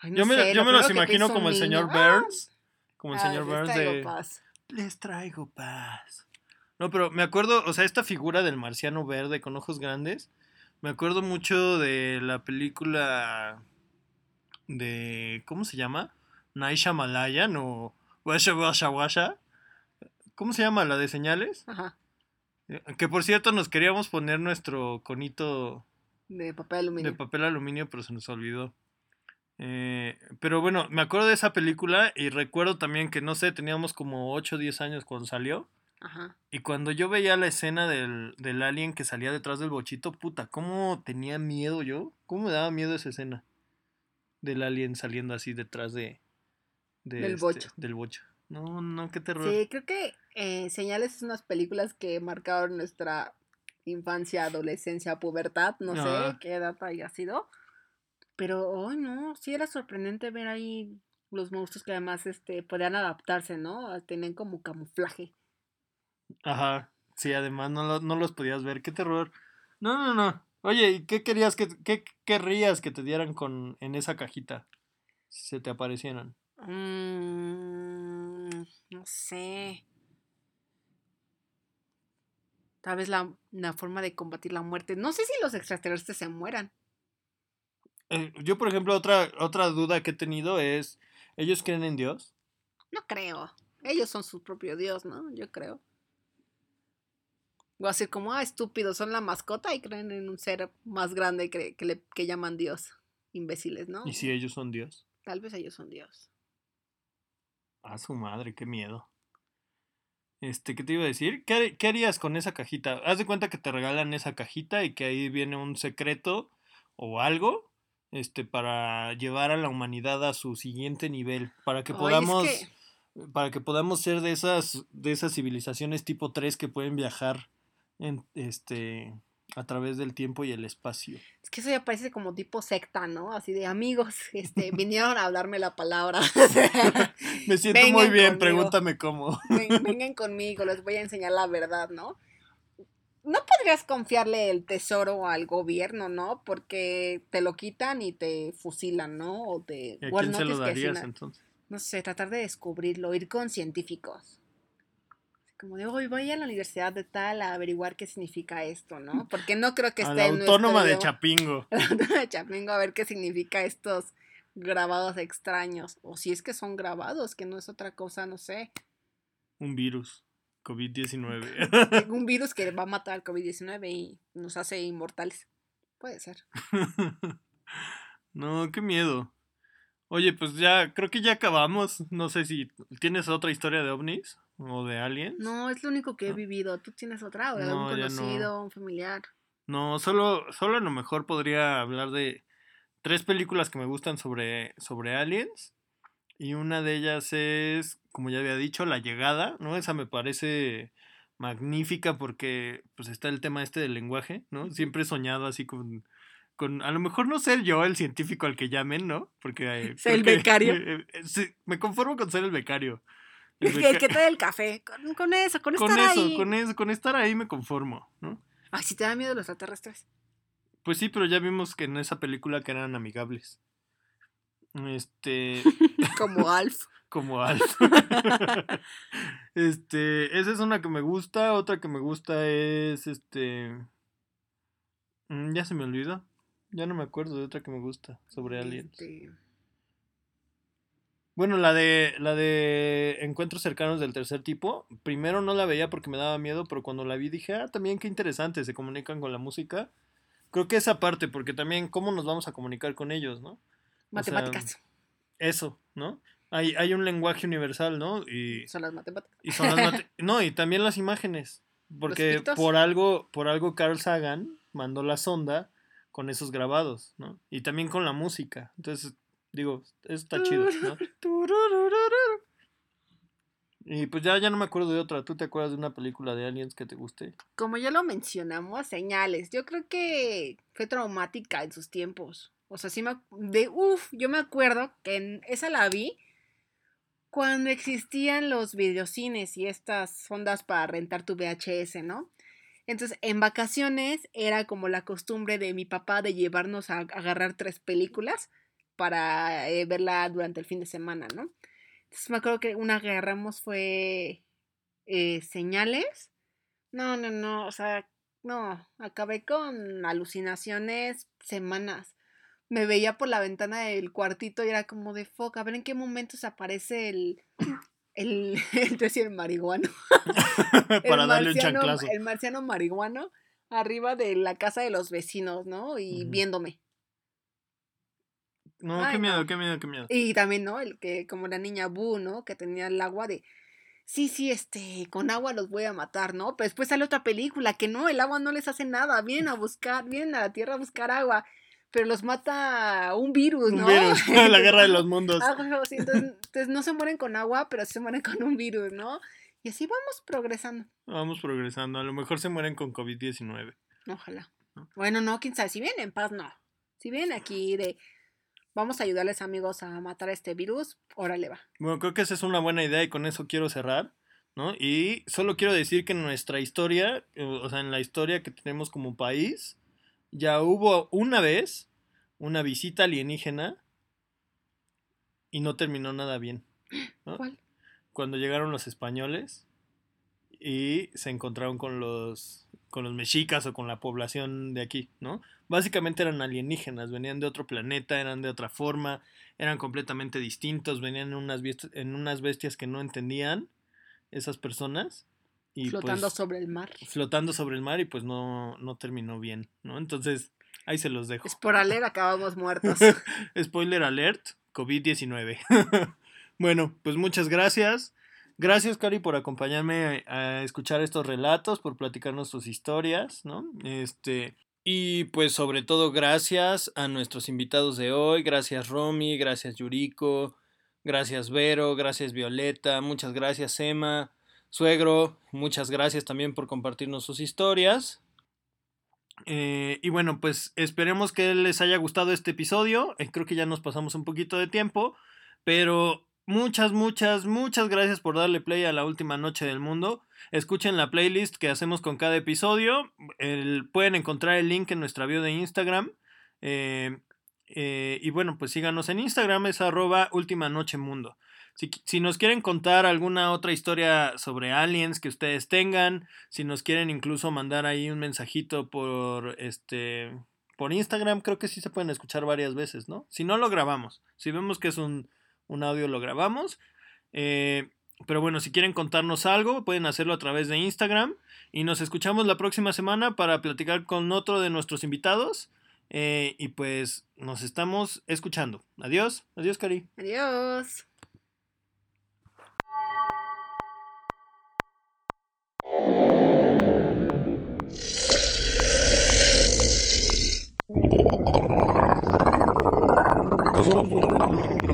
ay, no yo me, sé, yo me los imagino como el niño, señor ¡ah! Burns. Como el señor Burns de... paz. Les traigo paz. No, pero me acuerdo, o sea, esta figura del marciano verde con ojos grandes, me acuerdo mucho de la película de, ¿cómo se llama? Naisha Malayan o Washa Washa Washa. ¿Cómo se llama? La de señales. Ajá, Eh, Que por cierto nos queríamos poner nuestro conito de papel aluminio. de papel aluminio, pero se nos olvidó. Eh, pero bueno, me acuerdo de esa película y recuerdo también que, no sé, teníamos como 8 o 10 años cuando salió. Ajá. Y cuando yo veía la escena del, del alien que salía detrás del bochito, puta, ¿cómo tenía miedo yo? ¿Cómo me daba miedo esa escena? Del alien saliendo así detrás de... de Del este, bocho. Del bocho. No, no, qué terror. Sí, creo que eh, Señales es unas películas que marcaron nuestra infancia, adolescencia, pubertad, no sé qué edad haya sido. Pero, ay, no, sí era sorprendente ver ahí los monstruos que además este, podían adaptarse, ¿no? Tenían como camuflaje. Ajá. Sí, además no, lo- no los podías ver. Qué terror. No, no, no. Oye, ¿y qué querías que, qué querrías que te dieran con, en esa cajita? Si se te aparecieran. Mm, no sé. Tal vez la, la forma de combatir la muerte. No sé si los extraterrestres se mueran. Eh, yo, por ejemplo, otra, otra duda que he tenido es, ¿ellos creen en Dios? No creo. Ellos son su propio Dios, ¿no? Yo creo. O así como, ah, estúpidos, son la mascota y creen en un ser más grande que, que, le, que llaman Dios. Imbéciles, ¿no? ¿Y si ellos son Dios? Tal vez ellos son Dios. A su madre, qué miedo. Este, ¿qué te iba a decir? ¿Qué, qué harías con esa cajita? Haz de cuenta que te regalan esa cajita y que ahí viene un secreto o algo, este, para llevar a la humanidad a su siguiente nivel, para que Ay, es podamos, que- para que podamos ser de esas, de esas civilizaciones tipo 3 que pueden viajar en, este, a través del tiempo y el espacio. Es que eso ya parece como tipo secta, ¿no? Así de amigos, <laughs> este, vinieron a hablarme la palabra. <laughs> Me siento muy bien, conmigo. pregúntame cómo. Ven- vengan conmigo, les voy a enseñar la verdad, ¿no? No podrías confiarle el tesoro al gobierno, ¿no? Porque te lo quitan y te fusilan, ¿no? O te... ¿Y a quién se no lo que decir darías entonces? No sé, tratar de descubrirlo, ir con científicos. Como de, hoy voy a la universidad de tal a averiguar qué significa esto, ¿no? <laughs> Porque no creo que A esté la en nuestro autónoma de. Chapingo. <laughs> La autónoma de Chapingo a ver qué significa estos grabados extraños. O si es que son grabados, que no es otra cosa, no sé. Un virus. COVID-19. <laughs> Un virus que va a matar al COVID-19 y nos hace inmortales. Puede ser. no, qué miedo. Oye, pues ya, creo que ya acabamos. No sé si tienes otra historia de ovnis o de aliens. No, es lo único que he vivido. ¿Tú tienes otra? ¿O de No, algún no. conocido, un familiar? No, solo, solo a lo mejor podría hablar de tres películas que me gustan sobre, sobre aliens. Y una de ellas es, como ya había dicho, La Llegada, ¿no? Esa me parece magnífica porque pues está el tema este del lenguaje, ¿no? Siempre he soñado así con, con a lo mejor no ser yo el científico al que llamen, ¿no? Porque... eh, Ser el que- becario. <laughs> eh, eh, sí, me conformo con ser el becario. El <laughs> beca- que te da el café. Con, con eso, con, con estar eso, ahí. con eso, con estar ahí me conformo, ¿no? Ay, si te da miedo los extraterrestres. Pues sí, pero ya vimos que en esa película que eran amigables. Este, <laughs> Como Alf. como Alf. este, esa es una que me gusta, otra que me gusta es este mm, ya se me olvidó. Ya no me acuerdo de otra que me gusta sobre aliens. Este, Bueno, la de la de encuentros cercanos del tercer tipo, primero no la veía porque me daba miedo, pero cuando la vi dije, "Ah, también qué interesante, se comunican con la música." Creo que esa parte, porque también cómo nos vamos a comunicar con ellos, ¿no? O sea, matemáticas. eso, ¿no? Hay, hay un lenguaje universal, ¿no? Y, Son las matemáticas. y son las mate- <laughs> No, y también las imágenes. Porque por algo, por algo Carl Sagan mandó la sonda con esos grabados, ¿no? Y también con la música. Entonces, digo, eso está chido, ¿no? <laughs> Y pues ya, ya no me acuerdo de otra. ¿Tú te acuerdas de una película de aliens que te guste? Como ya lo mencionamos, señales. Yo creo que fue traumática en sus tiempos. O sea, sí me... De, uf, yo me acuerdo que en esa la vi cuando existían los videocines y estas ondas para rentar tu VHS, ¿no? Entonces, en vacaciones era como la costumbre de mi papá de llevarnos a agarrar tres películas para eh, verla durante el fin de semana, ¿no? Entonces me acuerdo que una que agarramos fue eh, Señales. No, no, no, o sea, no, acabé con alucinaciones semanas. Me veía por la ventana del cuartito y era como de foca, a ver en qué momento se aparece el, el, <laughs> el, el marihuano. <laughs> el Para darle un chanclazo. El marciano marihuano arriba de la casa de los vecinos, ¿no? Y viéndome. No, Ay, qué miedo, no. qué miedo, qué miedo. Y también, ¿no? El que, como la niña Boo, ¿no? Que tenía el agua de, sí, sí, este, con agua los voy a matar, ¿no? Pero después sale otra película que no, el agua no les hace nada, vienen a buscar, vienen a la tierra a buscar agua, pero los mata un virus, Un ¿no? virus, <laughs> <laughs> la guerra de los mundos. Algo así, entonces, entonces no se mueren con agua, pero sí se mueren con un virus, ¿no? Y así vamos progresando. Vamos progresando. A lo mejor se mueren con COVID-19. Ojalá. ¿No? Bueno, no, quién sabe, si vienen en paz, no. Si vienen aquí de, vamos a ayudarles amigos a matar este virus, órale va. Bueno, creo que esa es una buena idea y con eso quiero cerrar, ¿no? Y solo quiero decir que en nuestra historia, eh, o sea, en la historia que tenemos como país, ya hubo una vez una visita alienígena y no terminó nada bien. ¿no? ¿Cuál? Cuando llegaron los españoles y se encontraron con los con los mexicas o con la población de aquí, ¿no? Básicamente eran alienígenas, venían de otro planeta, eran de otra forma, eran completamente distintos, venían en unas, en unas bestias que no entendían esas personas y Flotando pues, sobre el mar. flotando sobre el mar y pues no, no terminó bien, ¿no? Entonces, ahí se los dejo. Es por aler, acabamos muertos. <laughs> Spoiler alert, COVID-19. <laughs> bueno, pues muchas gracias. Gracias, Cari, por acompañarme a, a escuchar estos relatos, por platicarnos tus historias, ¿no? Este, y pues sobre todo gracias a nuestros invitados de hoy. Gracias, Romy, gracias, Yuriko, gracias, Vero, gracias, Violeta, muchas gracias, Emma, Suegro, muchas gracias también por compartirnos sus historias. Eh, y bueno, pues esperemos que les haya gustado este episodio. Eh, creo que ya nos pasamos un poquito de tiempo, pero muchas, muchas, muchas gracias por darle play a la última noche del mundo. Escuchen la playlist que hacemos con cada episodio. pueden encontrar el link en nuestra bio de Instagram. Eh, y bueno, pues síganos en Instagram, es arroba última noche mundo. Si, nos quieren contar alguna otra historia sobre aliens que ustedes tengan, si nos quieren incluso mandar ahí un mensajito por este por Instagram, creo que sí se pueden escuchar varias veces, ¿no? Si no lo grabamos, si vemos que es un, audio lo grabamos. Eh, pero bueno, si quieren contarnos algo, pueden hacerlo a través de Instagram. Y nos escuchamos la próxima semana para platicar con otro de nuestros invitados. Eh, y pues nos estamos escuchando. Adiós. Adiós, Cari. Adiós. không